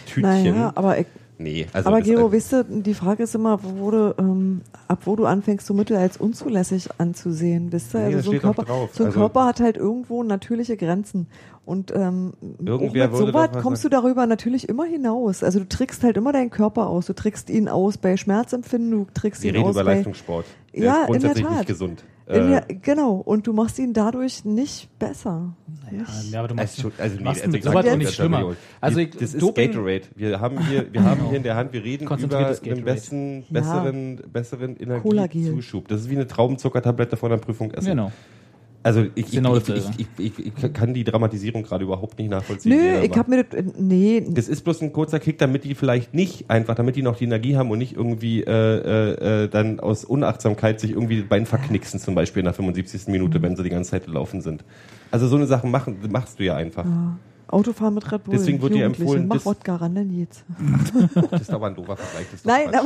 Tütchen.
Naja, aber ich,
nee, also
aber Gero, weißt du, die Frage ist immer, wo du, ähm, ab wo du anfängst, so Mittel als unzulässig anzusehen, wisst ihr?
Nee,
also so ein, Körper,
drauf.
so ein
Also-
Körper hat halt irgendwo natürliche Grenzen. Und ähm, auch
Irgendwer
mit
doch was
kommst du darüber natürlich immer hinaus. Also du trickst halt immer deinen Körper aus. Du trickst ihn aus bei Schmerzempfinden, du trickst
Wir
ihn
reden
aus
über
bei...
Leistungssport. Der
Ja,
ist
in der
grundsätzlich
Tat.
nicht gesund. Äh,
der, genau, und du machst ihn dadurch nicht besser.
Ja, ja, aber du machst,
Also, also, nee, also dir,
nicht
das-
schlimmer. Also ich-
das ist
Doping-
Gatorade. Wir haben hier, wir haben hier in der Hand, wir reden über
Gatorade.
besten,
Ja.
besseren, besseren
Cola-Gel.
Energiezuschub. Das ist wie eine Traubenzuckertablette vor einer Prüfung essen.
genau.
Also ich, ich,
Genau
ich, ich, ich, ich, ich kann die Dramatisierung gerade überhaupt nicht nachvollziehen.
Nö, ich
macht.
hab mir das, nee,
Das ist bloß ein kurzer Kick, damit die vielleicht nicht einfach, damit die noch die Energie haben und nicht irgendwie äh, äh, äh, dann aus Unachtsamkeit sich irgendwie die Bein verknicksen, zum Beispiel in der 75. Minute, wenn sie die ganze Zeit gelaufen sind. Also so eine Sache machen, machst du ja einfach.
Autofahren mit Red Bull.
Deswegen wird dir empfohlen,
Mach
das-
Wodka ran, denn jetzt.
Das ist aber ein doofer Vergleich. Das ist doch
Nein,
Quatsch.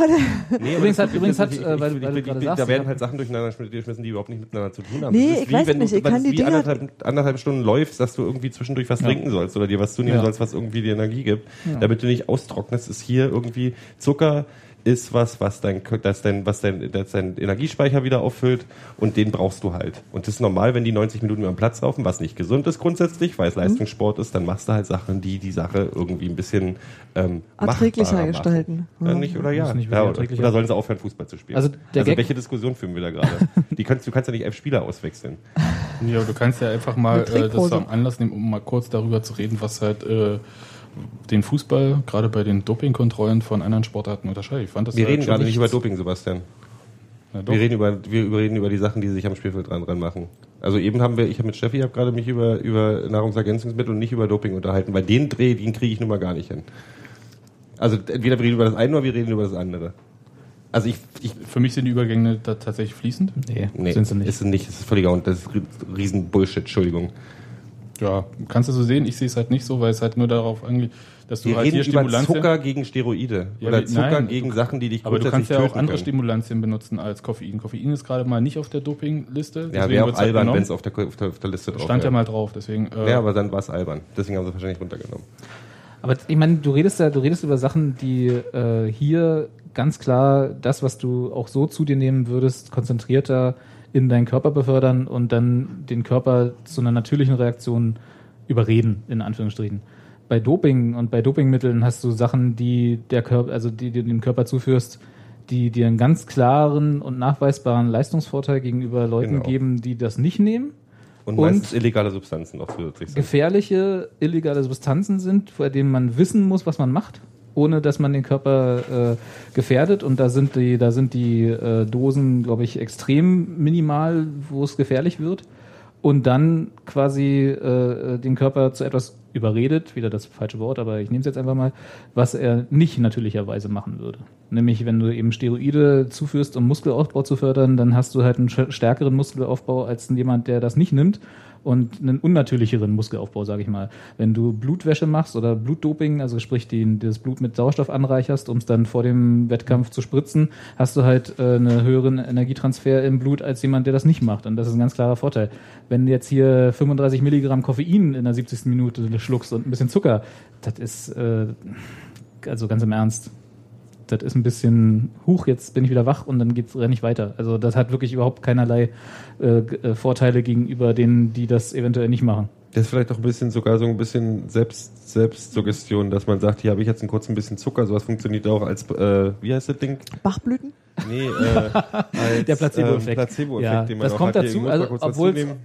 aber
Nee,
Übrigens hat- übrigens hat,
ich-
äh, weil- weil du gerade sagst,
Da werden halt Sachen durcheinander geschmissen, die überhaupt nicht miteinander zu tun haben.
Nee,
Das ist
ich weiß
wenn
nicht,
Du,
ich
weil
kann die
wie
Dinger-
anderthalb, anderthalb Stunden läufst, dass du irgendwie zwischendurch was trinken sollst oder dir was zunehmen
Ja.
sollst, was irgendwie dir Energie gibt, damit du nicht austrocknest, ist hier irgendwie Zucker ist was, was dein, das dein, was dein, das dein Energiespeicher wieder auffüllt und den brauchst du halt. Und das ist normal, wenn die 90 Minuten über den Platz laufen, was nicht gesund ist grundsätzlich, weil es
Mhm.
Leistungssport ist, dann machst du halt Sachen, die die Sache irgendwie ein bisschen ähm,
Erträglicher gestalten.
Ja. nicht, oder ja.
Nicht
ja oder,
erträglicher.
oder sollen sie aufhören, Fußball zu spielen?
Also der Gag-
welche Diskussion führen wir da gerade? Die kannst, du kannst ja nicht elf Spieler auswechseln.
Ja, du kannst ja einfach mal äh, das zum Anlass nehmen, um mal kurz darüber zu reden, was halt äh, den Fußball gerade bei den Dopingkontrollen von anderen Sportarten unterscheidet. Ich fand das
Wir
halt
reden gerade nicht über Doping, Sebastian. Wir reden über, wir reden über die Sachen, die sich am Spielfeld dran, dran machen. Also eben haben wir, ich habe mit Steffi, habe gerade mich über, über Nahrungsergänzungsmittel und nicht über Doping unterhalten, weil den Dreh, den kriege ich nun mal gar nicht hin. Also entweder wir reden über das eine oder wir reden über das andere. Also ich, ich
Für mich sind die Übergänge da tatsächlich fließend.
Nee,
nee,
sind sie nicht.
ist es nicht, das ist völliger und das ist riesen Bullshit, Entschuldigung.
Ja, kannst du so sehen. Ich sehe es halt nicht so, weil es halt nur darauf angeht, dass du
Wir
halt
reden
hier
über
Stimulantien...
Zucker gegen Steroide
Ja,
oder Zucker
nein,
gegen
du-
Sachen, die dich
aber du kannst ja auch andere
können.
Stimulantien benutzen als Koffein. Koffein ist gerade mal nicht auf der Dopingliste.
Ja, wäre auch
halt
albern,
genommen.
wenn es auf der, auf, der, auf der Liste drauf
Stand ja mal drauf, deswegen... Äh,
Ja, aber dann war es albern. Deswegen haben sie es wahrscheinlich runtergenommen.
Aber ich meine, du redest ja, du redest über Sachen, die äh, hier ganz klar das, was du auch so zu dir nehmen würdest, konzentrierter in deinen Körper befördern und dann den Körper zu einer natürlichen Reaktion überreden, in Anführungsstrichen. Bei Doping und bei Dopingmitteln hast du Sachen, die der Körper, also die du dem Körper zuführst, die dir einen ganz klaren und nachweisbaren Leistungsvorteil gegenüber Leuten
Genau.
geben, die das nicht nehmen
Und,
Und-
meistens illegale Substanzen noch zusätzlich sind.
gefährliche, illegale Substanzen sind, vor denen man wissen muss, was man macht, ohne dass man den Körper äh, gefährdet. Und da sind die, da sind die äh, Dosen, glaube ich, extrem minimal, wo es gefährlich wird. Und dann quasi äh, den Körper zu etwas überredet, wieder das falsche Wort, aber ich nehme es jetzt einfach mal, was er nicht natürlicherweise machen würde. Nämlich, wenn du eben Steroide zuführst, um Muskelaufbau zu fördern, dann hast du halt einen stärkeren Muskelaufbau als jemand, der das nicht nimmt und einen unnatürlicheren Muskelaufbau, sage ich mal. Wenn du Blutwäsche machst oder Blutdoping, also sprich die, das Blut mit Sauerstoff anreicherst, um es dann vor dem Wettkampf zu spritzen, hast du halt äh, einen höheren Energietransfer im Blut als jemand, der das nicht macht. Und das ist ein ganz klarer Vorteil. Wenn du jetzt hier 35 Milligramm Koffein in der 70. Minute schluckst und ein bisschen Zucker, das ist, äh, also ganz im Ernst, das ist ein bisschen, huch, jetzt bin ich wieder wach und dann geht's renne ich weiter. Also das hat wirklich überhaupt keinerlei äh, äh, Vorteile gegenüber denen, die das eventuell nicht machen.
Das ist vielleicht auch ein bisschen sogar so ein bisschen Selbst, Selbstsuggestion, dass man sagt, hier habe ich jetzt einen kurzen bisschen Zucker, sowas funktioniert auch als, äh, wie heißt das Ding?
Bachblüten?
Nee, äh, als,
Der Placebo-Effekt.
Ähm, Placebo-Effekt,
ja,
den man
das kommt
hat.
Dazu, also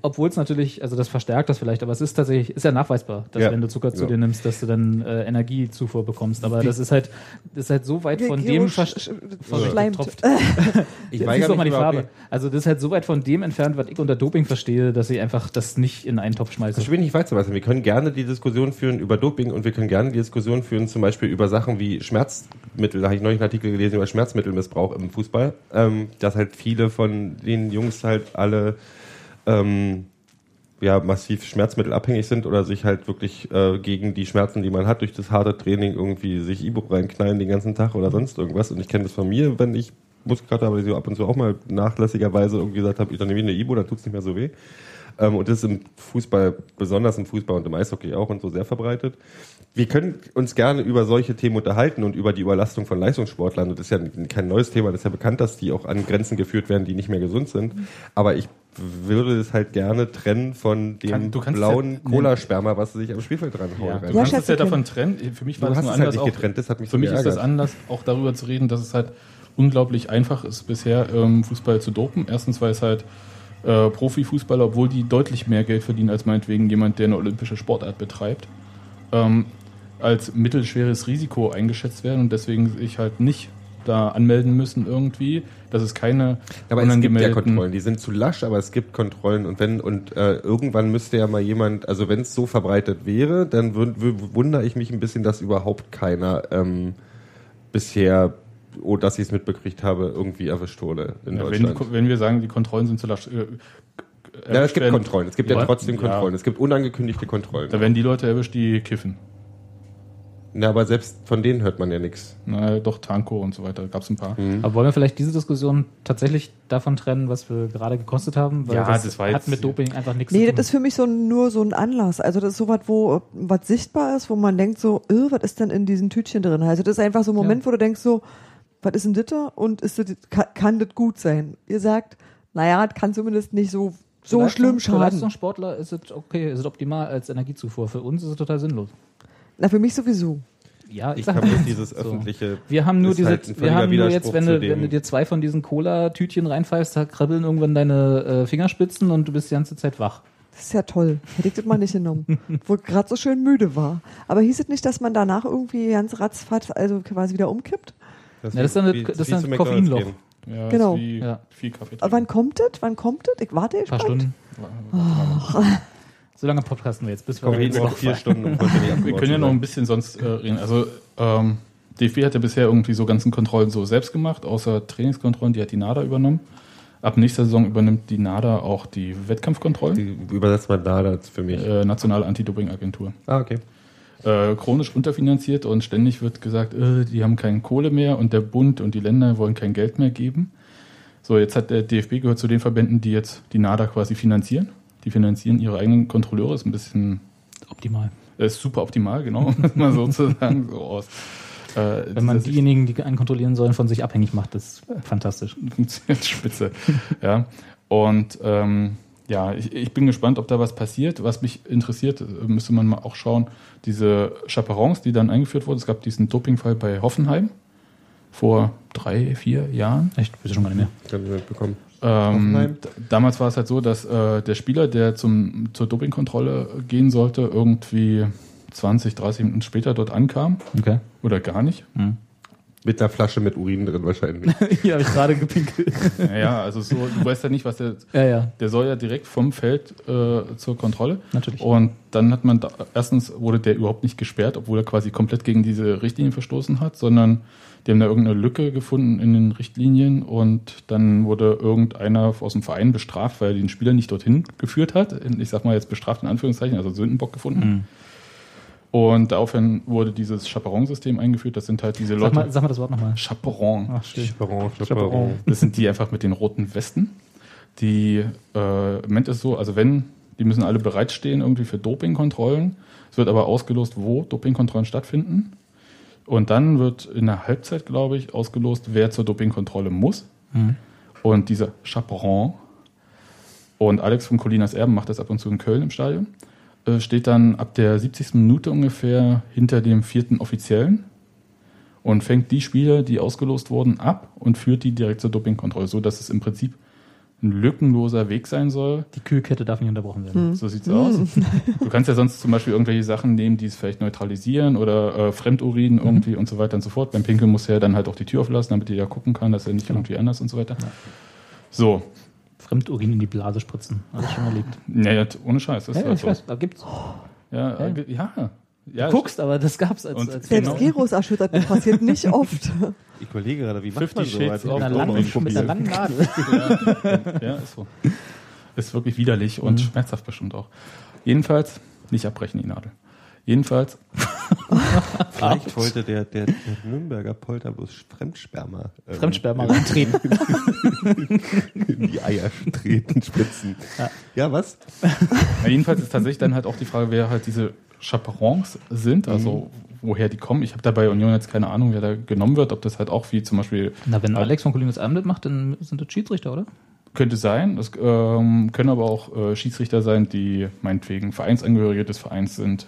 obwohl es natürlich, also das verstärkt das vielleicht, aber es ist tatsächlich, ist ja nachweisbar, dass
Ja.
wenn du Zucker zu
Ja.
dir nimmst, dass du dann äh, Energiezufuhr bekommst. Aber das ist halt, das ist halt so weit von dem
sch-
vers-
sch-
Vorsicht,
schleimt.
getropft.
Ich weigere
doch mal
mich
die Farbe. Also das ist halt so weit von dem entfernt, was ich unter Doping verstehe, dass ich einfach das nicht in einen Topf schmeiße.
Ich will nicht weit. Wir können gerne die Diskussion führen über Doping und wir können gerne die Diskussion führen zum Beispiel über Sachen wie Schmerzmittel. Da habe ich neulich einen Artikel gelesen über Schmerzmittelmissbrauch im Fußball. Ähm, dass halt viele von den Jungs halt alle ähm, ja, massiv schmerzmittelabhängig sind oder sich halt wirklich äh, gegen die Schmerzen, die man hat, durch das harte Training irgendwie sich Ibu reinknallen den ganzen Tag oder sonst irgendwas. Und ich kenne das von mir, wenn ich Muskelkater habe, so ab und zu auch mal nachlässigerweise irgendwie gesagt habe, ich dann nehme eine Ibu, dann tut's nicht mehr so weh. Ähm, und das ist im Fußball, besonders im Fußball und im Eishockey auch und so sehr verbreitet. Wir können uns gerne über solche Themen unterhalten und über die Überlastung von Leistungssportlern. Und das ist ja kein neues Thema, das ist ja bekannt, dass die auch an Grenzen geführt werden, die nicht mehr gesund sind. Aber ich würde es halt gerne trennen von dem
Kann-
blauen
ja-
Cola-Sperma, was sie sich am Spielfeld dran hauen.
Ja, du
Ja,
kannst es ja davon trennen. Für mich war
Du
das nur
es halt
anders
nicht
auch-
getrennt, das hat mich
Für
so
mich ist das anders, auch darüber zu reden, dass es halt unglaublich einfach ist, bisher ähm, Fußball zu dopen. Erstens, weil es halt äh, Profifußballer, obwohl die deutlich mehr Geld verdienen als meinetwegen jemand, der eine olympische Sportart betreibt, ähm, als mittelschweres Risiko eingeschätzt werden und deswegen sich halt nicht da anmelden müssen irgendwie, dass es keine
Aber es gibt ja
unangemeldeten-
Kontrollen. Die sind zu lasch, aber es gibt Kontrollen. Und wenn und äh, irgendwann müsste ja mal jemand, also wenn es so verbreitet wäre, dann wundere ich mich ein bisschen, dass überhaupt keiner ähm, bisher, oh, dass ich es mitbekriegt habe, irgendwie erwischt wurde in
Ja, wenn,
Deutschland.
Ko- wenn wir sagen, die Kontrollen sind zu lasch. Äh,
ja, es gibt Kontrollen. Es gibt ja,
Ja,
trotzdem
ja.
Kontrollen. Es gibt unangekündigte Kontrollen.
Da werden die Leute erwischt, die kiffen.
Na, aber selbst von denen hört man ja nichts.
Na, doch, Tanko und so weiter, gab es ein paar.
Aber wollen wir vielleicht diese Diskussion tatsächlich davon trennen, was wir gerade gekostet haben?
Ja, das war
hat mit Doping einfach nichts
Nee,
zu tun.
das ist für mich so nur so ein Anlass. Also das ist sowas, wo äh, was sichtbar ist, wo man denkt so, äh, was ist denn in diesen Tütchen drin? Also das ist einfach so ein Moment, wo du denkst so, was ist denn das da? und ist das, kann, kann das gut sein? Ihr sagt, naja, das kann zumindest nicht so, so
Für
schlimm
Leistung- Für
schaden.
Leistungssportler ist es okay, ist es optimal als Energiezufuhr. Für uns ist es total sinnlos.
Na, für mich sowieso.
Ja,
Ich
mal,
bloß dieses
so.
öffentliche.
Wir haben nur diese,
halt ein
wir haben nur jetzt, wenn du, wenn du dir zwei von diesen Cola-Tütchen reinpfeifst, da krabbeln irgendwann deine äh, Fingerspitzen und du bist die ganze Zeit wach.
Das ist ja toll. Hätte ich das mal nicht genommen. Wo ich gerade so schön müde war. Aber hieß es nicht, dass man danach irgendwie ganz ratzfatz, also quasi wieder umkippt?
Ja, das ist dann
wie-
das- das
wie
ist dann
McDonald's
Koffeinloch.
Ja,
Genau.
Ist wie
Ja.
viel Kaffee
Aber wann kommt das? Wann kommt das? Ich warte
Ein paar
gespannt.
Stunden. So lange podcasten wir jetzt, bis wir
Wir reden noch vier Stunden nicht
Wir können ja noch ein bisschen sonst äh, reden. Also ähm, DFB hat ja bisher irgendwie so ganzen Kontrollen so selbst gemacht, außer Trainingskontrollen, die hat die NADA übernommen. Ab nächster Saison übernimmt die NADA auch die Wettkampfkontrollen,
Die übersetzt man da das für mich.
äh, Nationale Anti-Doping-Agentur.
Ah, okay.
Äh, chronisch unterfinanziert und ständig wird gesagt, äh, die haben keine Kohle mehr und der Bund und die Länder wollen kein Geld mehr geben. So, jetzt hat der DFB gehört zu den Verbänden, die jetzt die NADA quasi finanzieren. Die finanzieren ihre eigenen Kontrolleure, ist ein bisschen
Optimal.
äh, ist super optimal, genau, um es mal so zu sagen. So aus, äh,
Wenn man diejenigen, die einen kontrollieren sollen, von sich abhängig macht, das ist fantastisch.
funktioniert spitze. ja. Und ähm, ja, ich, ich bin gespannt, ob da was passiert. Was mich interessiert, äh, müsste man mal auch schauen, diese Chaperons, die dann eingeführt wurden. Es gab diesen Dopingfall bei Hoffenheim vor drei, vier Jahren.
Echt, bitte schon gar nicht mehr.
Kann ich mitbekommen.
Ähm, damals war es halt so, dass äh, der Spieler, der zum, zur Dopingkontrolle gehen sollte, irgendwie 20, 30 Minuten später dort ankam.
Okay.
Oder gar nicht.
Mit einer Flasche mit Urin drin wahrscheinlich.
Hier habe ich gerade gepinkelt.
Naja, also so, du weißt ja nicht, was der
Ja, ja,
Der soll ja direkt vom Feld äh, zur Kontrolle.
natürlich.
Und dann hat man da, erstens wurde der überhaupt nicht gesperrt, obwohl er quasi komplett gegen diese Richtlinien verstoßen hat, sondern die haben da irgendeine Lücke gefunden in den Richtlinien und dann wurde irgendeiner aus dem Verein bestraft, weil er den Spieler nicht dorthin geführt hat. Ich sag mal jetzt bestraft in Anführungszeichen, also Sündenbock gefunden.
Mhm.
Und daraufhin wurde dieses Chaperon-System eingeführt. Das sind halt diese
Sag
Leute.
mal, sag mal das Wort nochmal.
Chaperon.
Ach.
Chaperon,
Chaperon. Das sind die einfach mit den roten Westen. Die, äh, im Moment ist so, also wenn, die müssen alle bereitstehen irgendwie für Dopingkontrollen. Es wird aber ausgelost, wo Dopingkontrollen stattfinden. Und dann wird in der Halbzeit, glaube ich, ausgelost, wer zur Dopingkontrolle muss.
Mhm.
Und dieser Chaperon und Alex von Colinas Erben macht das ab und zu in Köln im Stadion, äh, steht dann ab der 70. Minute ungefähr hinter dem vierten Offiziellen und fängt die Spieler, die ausgelost wurden, ab und führt die direkt zur Dopingkontrolle, so dass es im Prinzip ein lückenloser Weg sein soll.
Die Kühlkette darf nicht unterbrochen werden.
So sieht's aus. Du kannst ja sonst zum Beispiel irgendwelche Sachen nehmen, die es vielleicht neutralisieren oder äh, Fremdurin irgendwie und so weiter und so fort. Beim Pinkeln muss er dann halt auch die Tür auflassen, damit jeder gucken kann, dass er nicht irgendwie anders und so weiter. So,
Fremdurin in die Blase spritzen. Alles schon erlebt.
naja, ohne Scheiß. Das ist
Ja,
halt
ich
so.
weiß, da gibt's.
Ja,
Ja.
äh, ja. Ja.
Du guckst, aber das gab's als, als
Selbst
Genau.
Gyros erschüttert, das passiert nicht oft.
Ich überlege gerade, wie macht
50
man so?
Shades
als
einer, langen, mit einer langen Nadel.
Ja, ist so. Ist wirklich widerlich und schmerzhaft bestimmt auch. Jedenfalls, nicht abbrechen, die Nadel. Jedenfalls,
Vielleicht wollte der, der, der Nürnberger Polterbus Fremdsperma. ähm,
Fremdsperma reintreten.
in die Eier treten, spritzen. Ja, was?
ja, jedenfalls ist tatsächlich dann halt auch die Frage, wer halt diese Chaperons sind, also woher die kommen. Ich habe da bei Union jetzt keine Ahnung, wer da genommen wird, ob das halt auch wie zum Beispiel
Na, wenn Alex von Colinas Abend macht, dann sind das Schiedsrichter, oder?
Könnte sein. Das ähm, können aber auch äh, Schiedsrichter sein, die meinetwegen Vereinsangehörige des Vereins sind.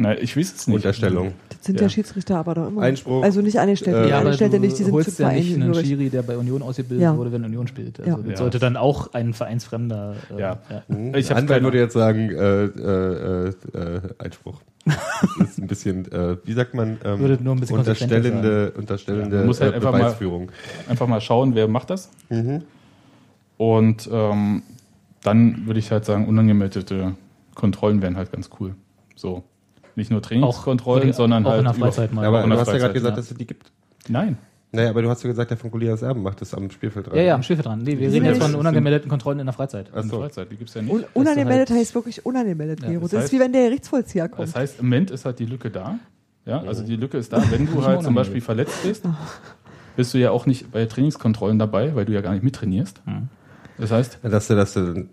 Na, ich weiß es nicht.
Unterstellung.
Das sind
Ja.
ja, Schiedsrichter aber doch immer.
Einspruch.
Also nicht Angestellte.
Äh,
die
Ja, aber
Angestellte nicht, die sind
holst
zum
ja nicht einen. Schiri, der bei Union ausgebildet
Ja.
wurde, wenn Union spielt. Also
Ja.
das
Ja.
sollte dann auch ein Vereinsfremder. Äh,
Ja.
Hm?
Ich
Anwalt würde jetzt sagen, äh, äh, äh, Einspruch. Das ist ein bisschen, äh, wie sagt man, ähm,
Würde nur ein bisschen
unterstellende, unterstellende
Ja, man muss halt
äh,
einfach mal-
Beweisführung.
Einfach mal schauen, wer macht das. Und ähm, dann würde ich halt sagen, unangemeldete Kontrollen wären halt ganz cool. So. Nicht nur Trainingskontrollen,
Auch-
sondern
auch
halt.
in der Freizeit mal.
Aber
in
du hast ja gerade gesagt,
ja.
dass es die gibt.
Nein.
Naja, aber du hast ja gesagt, der von Goliaths Erben macht das am Spielfeld
Ja, ja, am Spielfeld dran. Nee, wir reden jetzt von unangemeldeten Kontrollen in der Freizeit.
Ach
In der
so.
Freizeit, die gibt's ja nicht.
Un unangemeldet
halt-
heißt wirklich unangemeldet,
Ja,
das
Das,
heißt-
ist wie wenn der Gerichtsvollzieher kommt.
Das heißt, im Moment ist halt die Lücke da. Ja, also die Lücke ist da. Wenn du halt zum. Beispiel verletzt bist, bist du ja auch nicht bei Trainingskontrollen dabei, weil du ja gar nicht mittrainierst.
Hm.
Das heißt,
Dass du, dass du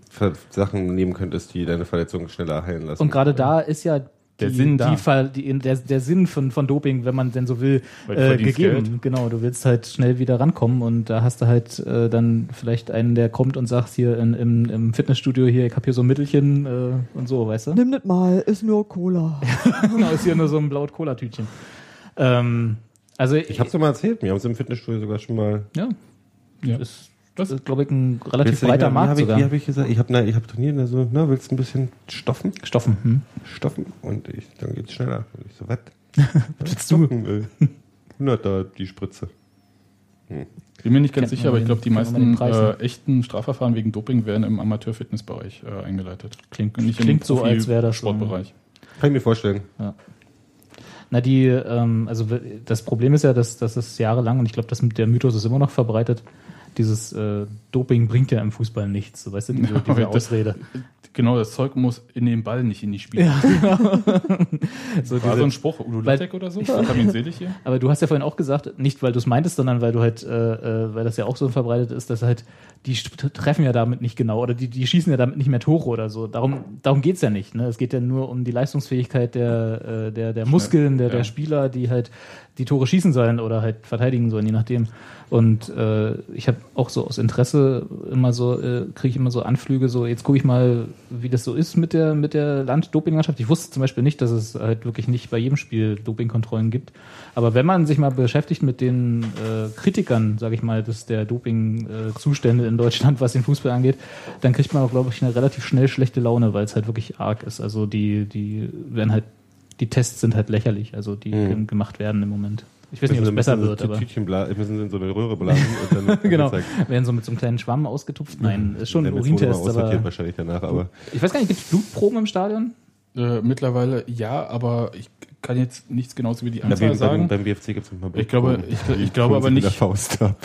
Sachen nehmen könntest, die deine Verletzung schneller heilen lassen.
Und gerade da ist ja
Der
die,
Sinn da.
Die Fall, die, der, der Sinn von, von Doping, wenn man denn so will, äh, gegeben.
Geld.
Genau, du willst halt schnell wieder rankommen und da hast du halt äh, dann vielleicht einen, der kommt und sagt hier in, im, im Fitnessstudio hier, ich hab hier so ein Mittelchen äh, und so, weißt du?
Nimm das mal, ist nur Cola.
genau, ist hier nur so ein blaut Cola-Tütchen. Ähm, also
Ich hab's doch mal erzählt, wir haben es im Fitnessstudio sogar schon mal.
ja,
ja.
ist,
Das-
ist glaube ich, ein relativ
du
breiter
wie
Markt
hab ich,
sogar.
Wie habe ich gesagt? Ich habe ich hab trainiert, also, na, willst du ein bisschen stoffen?
Stoffen. Hm?
Stoffen? Und ich, dann geht's schneller. Und ich so, was?
Was willst du?
Stoffen, äh, 100 da die Spritze.
Bin mir nicht ganz
Kennt
sicher, aber ich glaube, die meisten
ne?
äh, echten Strafverfahren wegen Doping werden im Amateurfitnessbereich äh, eingeleitet.
Klingt,
Nicht
klingt
im
so, als wäre das so.
Sportbereich.
Kann ich mir vorstellen.
Na, die, ähm, also das Problem ist ja, dass, dass es jahrelang, und ich glaube, der Mythos ist immer noch verbreitet, dieses äh, Doping bringt ja im Fußball nichts, so, weißt du, diese,
Ja,
diese
das-
Ausrede.
Genau, das Zeug muss in den Ball, nicht in die Spiele.
So
War
diese,
so ein Spruch, Udo Lattek oder so? Vitamin selig hier?
aber du hast ja vorhin auch gesagt, nicht weil du es meintest, sondern weil du halt, äh, äh, weil das ja auch so verbreitet ist, dass halt, die treffen ja damit nicht genau oder die, die schießen ja damit nicht mehr Tore oder so. Darum, darum geht's ja nicht. Ne? Es geht ja nur um die Leistungsfähigkeit der, äh, der, der Muskeln, der,
ja.
der Spieler, die halt die Tore schießen sollen oder halt verteidigen sollen, je nachdem. Und äh, ich habe auch so aus Interesse immer so, äh, kriege ich immer so Anflüge, so jetzt gucke ich mal, wie das so ist mit der, mit der Land-Doping-Landschaft. Ich wusste zum Beispiel nicht, dass es halt wirklich nicht bei jedem Spiel Dopingkontrollen gibt. Aber wenn man sich mal beschäftigt mit den äh, Kritikern, sage ich mal, des, der Doping-Zustände in Deutschland, was den Fußball angeht, dann kriegt man auch, glaube ich, eine relativ schnell schlechte Laune, weil es halt wirklich arg ist. Also die, die werden halt, die Tests sind halt lächerlich, also die
Mhm.
gemacht werden im Moment. Ich weiß nicht, ob es besser wird, aber
Tütchen bla- müssen in so eine Röhre blasen und dann
genau, werden so mit so einem kleinen Schwamm ausgetupft. Nein, ist schon ein
Urintest,
aber
wahrscheinlich danach, aber
ich weiß gar nicht, gibt es Blutproben im Stadion?
Äh, mittlerweile ja, aber ich kann jetzt nichts genaues über die
Na,
Anzahl
beim,
sagen.
beim BFC gibt es noch mal
Ich glaube-
Blutproben.
ich- ich glaube aber nicht-
Faust ab.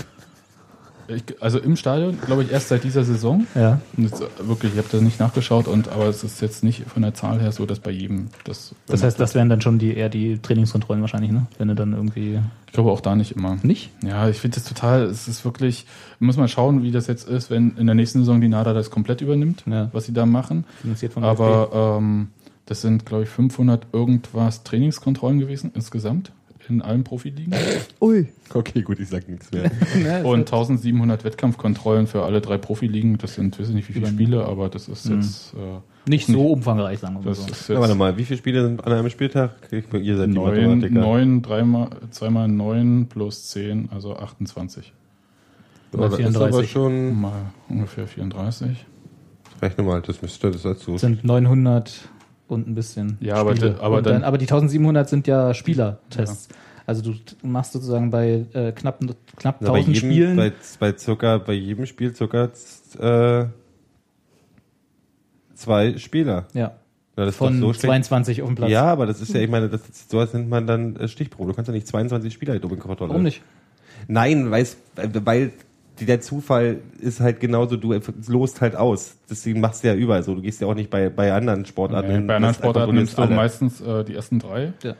Ich, also im Stadion, glaube ich, erst seit dieser Saison.
Ja.
Und jetzt, äh, wirklich, ich habe das nicht nachgeschaut, und, aber es ist jetzt nicht von der Zahl her so, dass bei jedem das.
Das heißt, das wären dann schon die eher die Trainingskontrollen wahrscheinlich, ne? Wenn du dann irgendwie
ich glaube auch da nicht immer.
nicht?
Ja, ich finde das total, es ist wirklich, muss mal schauen, wie das jetzt ist, wenn in der nächsten Saison die NADA das komplett übernimmt,
Ja.
was sie da machen.
Finanziert von.
Aber ähm, das sind, glaube ich, 500 irgendwas Trainingskontrollen gewesen insgesamt in allen Profiligen
Ui,
Okay, gut, ich sag nichts mehr.
Und 1700 Wettkampfkontrollen für alle drei Profiligen. Das sind, weiß ich nicht, wie viele Spiele, aber das ist
Mhm.
jetzt, äh,
nicht so umfangreich, sagen wir mal so.
ist
Ja, warte
jetzt
mal, wie viele Spiele sind an einem Spieltag? Ich, ihr seid die
neun,
Mathematiker.
neun, dreimal, zweimal neun plus zehn, also 28.
Aber das ist aber
34.
schon,
Mal ungefähr 34.
rechne mal, das müsste das dazu.
sind 900 und ein bisschen.
Ja, aber
Spiele.
aber
Und dann,
dann-
aber die 1700 sind ja Spielertests. Also du machst sozusagen bei äh, knapp, knapp
Na, bei
1000
jedem,
Spielen.
Bei, bei, circa, bei jedem Spiel circa äh, zwei Spieler.
ja,
ist
von
doch so schlecht.
22 auf dem Platz.
Ja, aber das ist ja, ich meine, das, ist- sowas nennt man dann äh, Stichprobe. Du kannst ja nicht 22 Spieler in Dopingkontrolle.
Warum nicht?
Nein, weil der Zufall ist halt genauso, du lost halt aus. Deswegen machst du ja überall so. Du gehst ja auch nicht bei, bei anderen Sportarten
Nee,
hin.
bei anderen Sportarten nimmst du
alle.
meistens äh, die ersten drei
Ja.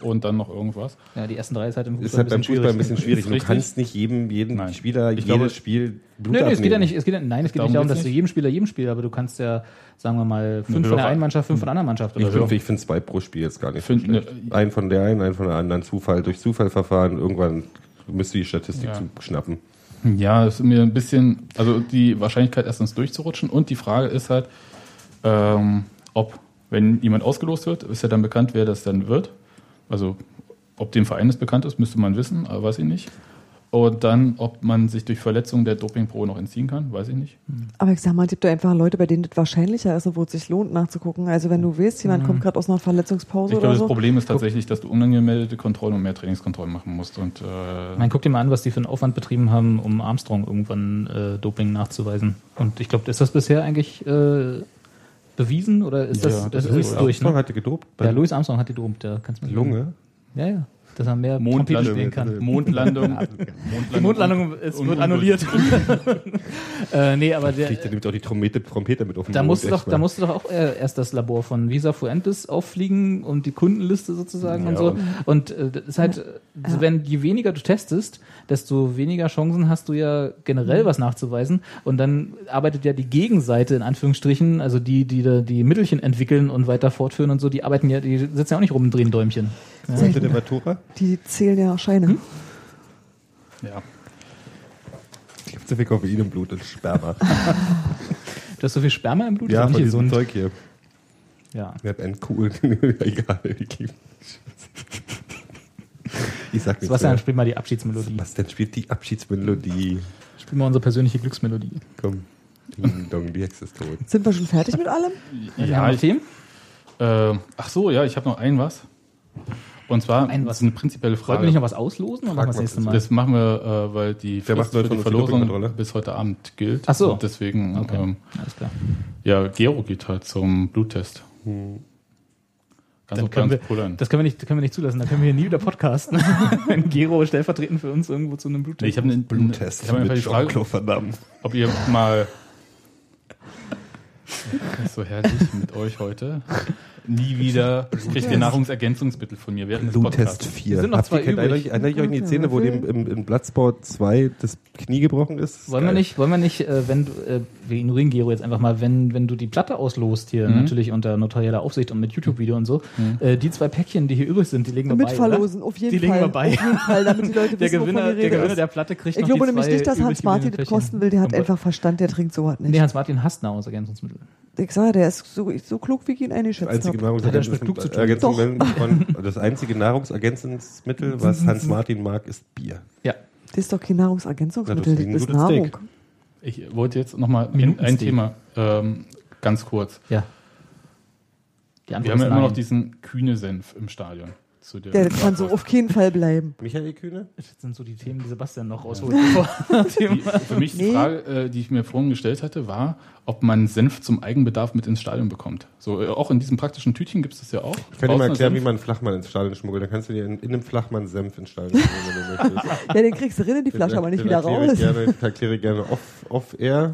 und dann noch irgendwas.
ja, die ersten drei ist halt im Fußball
Ist halt beim Fußball ein bisschen schwierig. Du kannst nicht jedem, jeden
Nein.
Spieler,
Ich
jedes
glaube-
Spiel Blut
Nö, nö, es geht ja nicht, es geht ja, nein, es geht
Darum
nicht darum, dass du jedem Spieler jedem Spiel, aber du kannst ja, sagen wir mal, fünf
will
von der einen Mannschaft, fünf von der anderen Mannschaft
Ich
oder so.
finde ich finde zwei pro Spiel jetzt gar nicht so
Find- ne.
Einen von der einen, einen von der anderen. Zufall, durch Zufallverfahren. Irgendwann müsste die Statistik
Ja.
zu schnappen.
Ja, es ist mir ein bisschen, also die Wahrscheinlichkeit erstens durchzurutschen und die Frage ist halt, ähm, ob Wenn jemand ausgelost wird, ist ja dann bekannt, wer das dann wird. Also ob dem Verein das bekannt ist, müsste man wissen, aber weiß ich nicht. Und dann, ob man sich durch Verletzung der Dopingprobe noch entziehen kann, weiß ich nicht.
Aber ich sag mal, es gibt doch einfach Leute, bei denen das wahrscheinlicher ist und wo es sich lohnt nachzugucken. Also wenn du weißt, jemand kommt gerade aus einer Verletzungspause
Ich glaube,
oder
das
so.
Problem ist tatsächlich, dass du unangemeldete Kontrollen und mehr Trainingskontrollen machen musst. Und äh,
Man guck dir mal an, was die für einen Aufwand betrieben haben, um Armstrong irgendwann äh, Doping nachzuweisen. Und ich glaube, ist das bisher eigentlich äh, bewiesen oder ist das,
Ja,
das
das
ist
ist
durch?
Armstrong
Ne?
hatte gedopt
Ja, Louis Armstrong hat die dopt, da kannst du mir
Lunge.
Ja, ja. Dass er mehr
Mondlandung,
Trompete spielen kann.
Mondlandung.
Die Mondlandung
und-
wird
und-
annulliert. äh, nee, aber der,
Kriegt er nämlich auch die Trompete, Trompete mit auf den
da
Mond,
musste doch, da
mal.
musste doch auch äh, erst das Labor von Visa Fuentes auffliegen und die Kundenliste sozusagen und
Ja,
so.
aber-
Und äh, das ist halt, äh, wenn je weniger du testest, desto weniger Chancen hast du ja generell was nachzuweisen. Und dann arbeitet ja die Gegenseite in Anführungsstrichen, also die, die da die Mittelchen entwickeln und weiter fortführen und so, die arbeiten ja, die sitzen ja auch nicht rum und drehen Däumchen.
Was hatte der Matura?
Die zählen ja Scheine.
Hm?
Ja.
Ich habe zu viel Koffein im Blut und Sperma.
Du hast so viel Sperma im Blut,
ja, von
nicht
diesem
gesund.
Zeug hier.
Ja.
Ich hab coolen, egal. Ich sag nichts
Sebastian,
mehr.
spiel mal die Abschiedsmelodie.
Sebastian spielt die Abschiedsmelodie.
Spiel mal unsere persönliche Glücksmelodie.
Komm. Ding dong, die Hexe ist tot.
Sind wir schon fertig mit allem?
Wir
Ja, ich,
Themen?
äh, ach so, ja, ich habe noch ein was. Und zwar
Ein
das
was?
ist eine prinzipielle Frage.
wir nicht noch was auslosen oder machen wir das nächste. Mal?
Das machen wir, äh, weil die
Wer macht
Frist für die Verlosung bis heute Abend gilt.
Ach so.
Und deswegen,
Okay.
ähm,
Alles klar.
ja, Gero geht halt zum Bluttest.
Hm.
Ganz
können
ganz
wir,
pullern.
das können wir, nicht, können wir nicht zulassen. Dann können wir hier nie wieder podcasten. Wenn Gero stellvertretend für uns irgendwo zu einem Bluttest
Nee, ich habe einen
Bluttest
Ich habe einfach die Frage,
Damme.
ob ihr mal Das ist so herrlich mit euch heute. Nie wieder kriegt ihr Nahrungsergänzungsmittel von mir während des
Blutest
Podcasts.
4.
sind noch
Habt
zwei
Erinnert
übrig.
euch erinnert ihr euch an die Szene, wo dem im, im Bloodsport 2 das Knie gebrochen ist?
Wollen wir nicht, wollen wir nicht, äh, wenn du, äh, wir ignorieren Gero jetzt einfach mal, wenn, wenn du die Platte auslost hier,
Mhm.
natürlich unter notarieller Aufsicht und mit YouTube-Video und so, äh, die zwei Päckchen, die hier übrig sind, die legen wir bei.
Mitverlosen, auf jeden
Die legen
Fall.
wir bei.
Auf jeden Fall, damit die Leute
Der
wissen,
Gewinner, der Gewinner
ist.
der Platte kriegt
Ich
noch
glaube
die
nämlich nicht, dass Hans Martin das kosten will. Der hat einfach Verstand, der trinkt sowas nicht.
Nee, Hans Martin hasst Nahrungsergänzungsmittel.
Ich sage, der ist so, so klug, wie ich ihn eingeschätzt habe.
Tun?
Nahrungsergänzungsmittel, das einzige Nahrungsergänzungsmittel, was Hans Martin mag, ist Bier.
Ja.
Das ist doch kein Nahrungsergänzungsmittel,
Ja, das
das
ist
Nahrung.
Ich wollte jetzt nochmal ein, Thema ähm, ganz kurz.
Ja.
Wir haben
ist
ja immer
nein.
noch diesen kühne Senf im Stadion. Zu der
Der kann so auf keinen Fall bleiben.
Michael Kühne?
Das sind so die Themen, die Sebastian noch rausholt. bevor
Die, für mich die
Nee.
Frage, äh, die ich mir vorhin gestellt hatte, war, ob man Senf zum Eigenbedarf mit ins Stadion bekommt. So, äh, auch in diesem praktischen Tütchen gibt es das ja auch.
Ich kann dir mal erklären, wie
Senf.
man einen Flachmann ins Stadion schmuggelt. Dann kannst du dir in, in einem Flachmann Senf ins Stadion schmuggeln, wenn du möchtest.
Ja, den kriegst du rein in die Flasche, aber nicht
Den
wieder raus.
Ich gerne, ich erkläre gerne off, off air.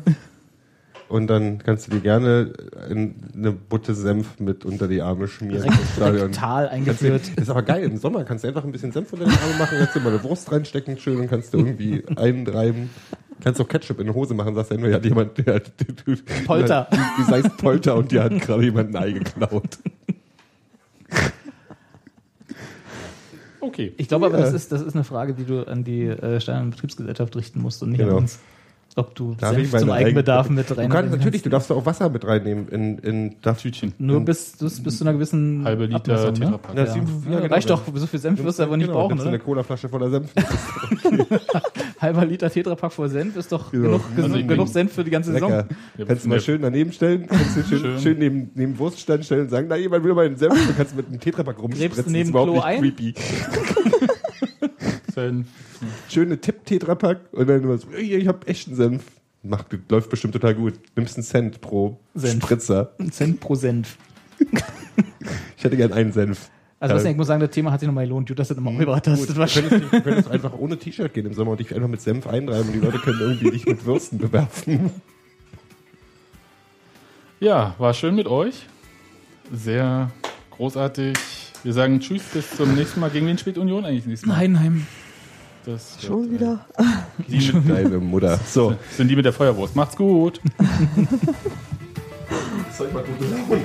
Und dann kannst du dir gerne in eine Butte Senf mit unter die Arme schmieren. du,
eingeführt.
das ist aber geil. Im Sommer kannst du einfach ein bisschen Senf unter die Arme machen, kannst du mal eine Wurst reinstecken, schön, und kannst du irgendwie einreiben. Kannst auch Ketchup in die Hose machen, sagst du, nur hat jemand, der hat, du,
Polter.
Du, du seist Polter und dir hat gerade jemand ein Ei geklaut.
Okay.
Ich glaube aber,
Ja.
das ist, das ist eine Frage, die du an die äh, Stein- und Betriebsgesellschaft richten musst und nicht
Genau.
an uns. Ob du
Darf
Senf zum Eigenbedarf
Eigen-
mit
Du
rein
kannst, natürlich, du darfst auch Wasser mit reinnehmen in, in das
Tütchen.
Nur bis, bis, bis zu einer gewissen
Halbe Liter
Abmessung, ne?
Tetrapack.
Ja,
Ja. Ja,
genau.
reicht doch, so viel Senf wirst du aber nicht
genau,
brauchen,
du
oder?
eine Colaflasche voller Senf.
Halber Liter Tetrapack voll Senf ist doch
Genau.
genug,
Also
genug, Senf für die ganze Saison.
Lecker.
Ja,
kannst du mal schön daneben stellen, kannst du schön,
Schön.
schön neben, neben Wurststand stellen und sagen, na, jemand will mal einen Senf, du kannst mit einem Tetrapack rumspritzen.
Gräbst du neben Klo ein?
creepy.
Senf.
Schöne Tipp-Tetrapack und dann immer so, ich hab echten Senf. Macht, läuft bestimmt total gut. Nimmst einen Cent pro
Senf.
Spritzer.
Ein Cent pro Senf.
Ich hätte gern einen Senf.
Also was ich muss sagen, das Thema hat sich nochmal gelohnt. Gut, dass du das nochmal gebracht hast. Das war
Du
schön.
könntest, du könntest einfach ohne T-Shirt gehen im Sommer und dich einfach mit Senf einreiben und die Leute können irgendwie dich mit Würsten bewerfen.
Ja, war schön mit euch. Sehr großartig. Wir sagen Tschüss, bis zum nächsten Mal. Gegen wen spielt Union eigentlich nächstes Mal?
Heidenheim.
Das
Schon
äh,
wieder.
Die schon deine Mutter. So.
Sind die mit der Feuerwurst. Macht's gut.
Soll ich mal gute Laune.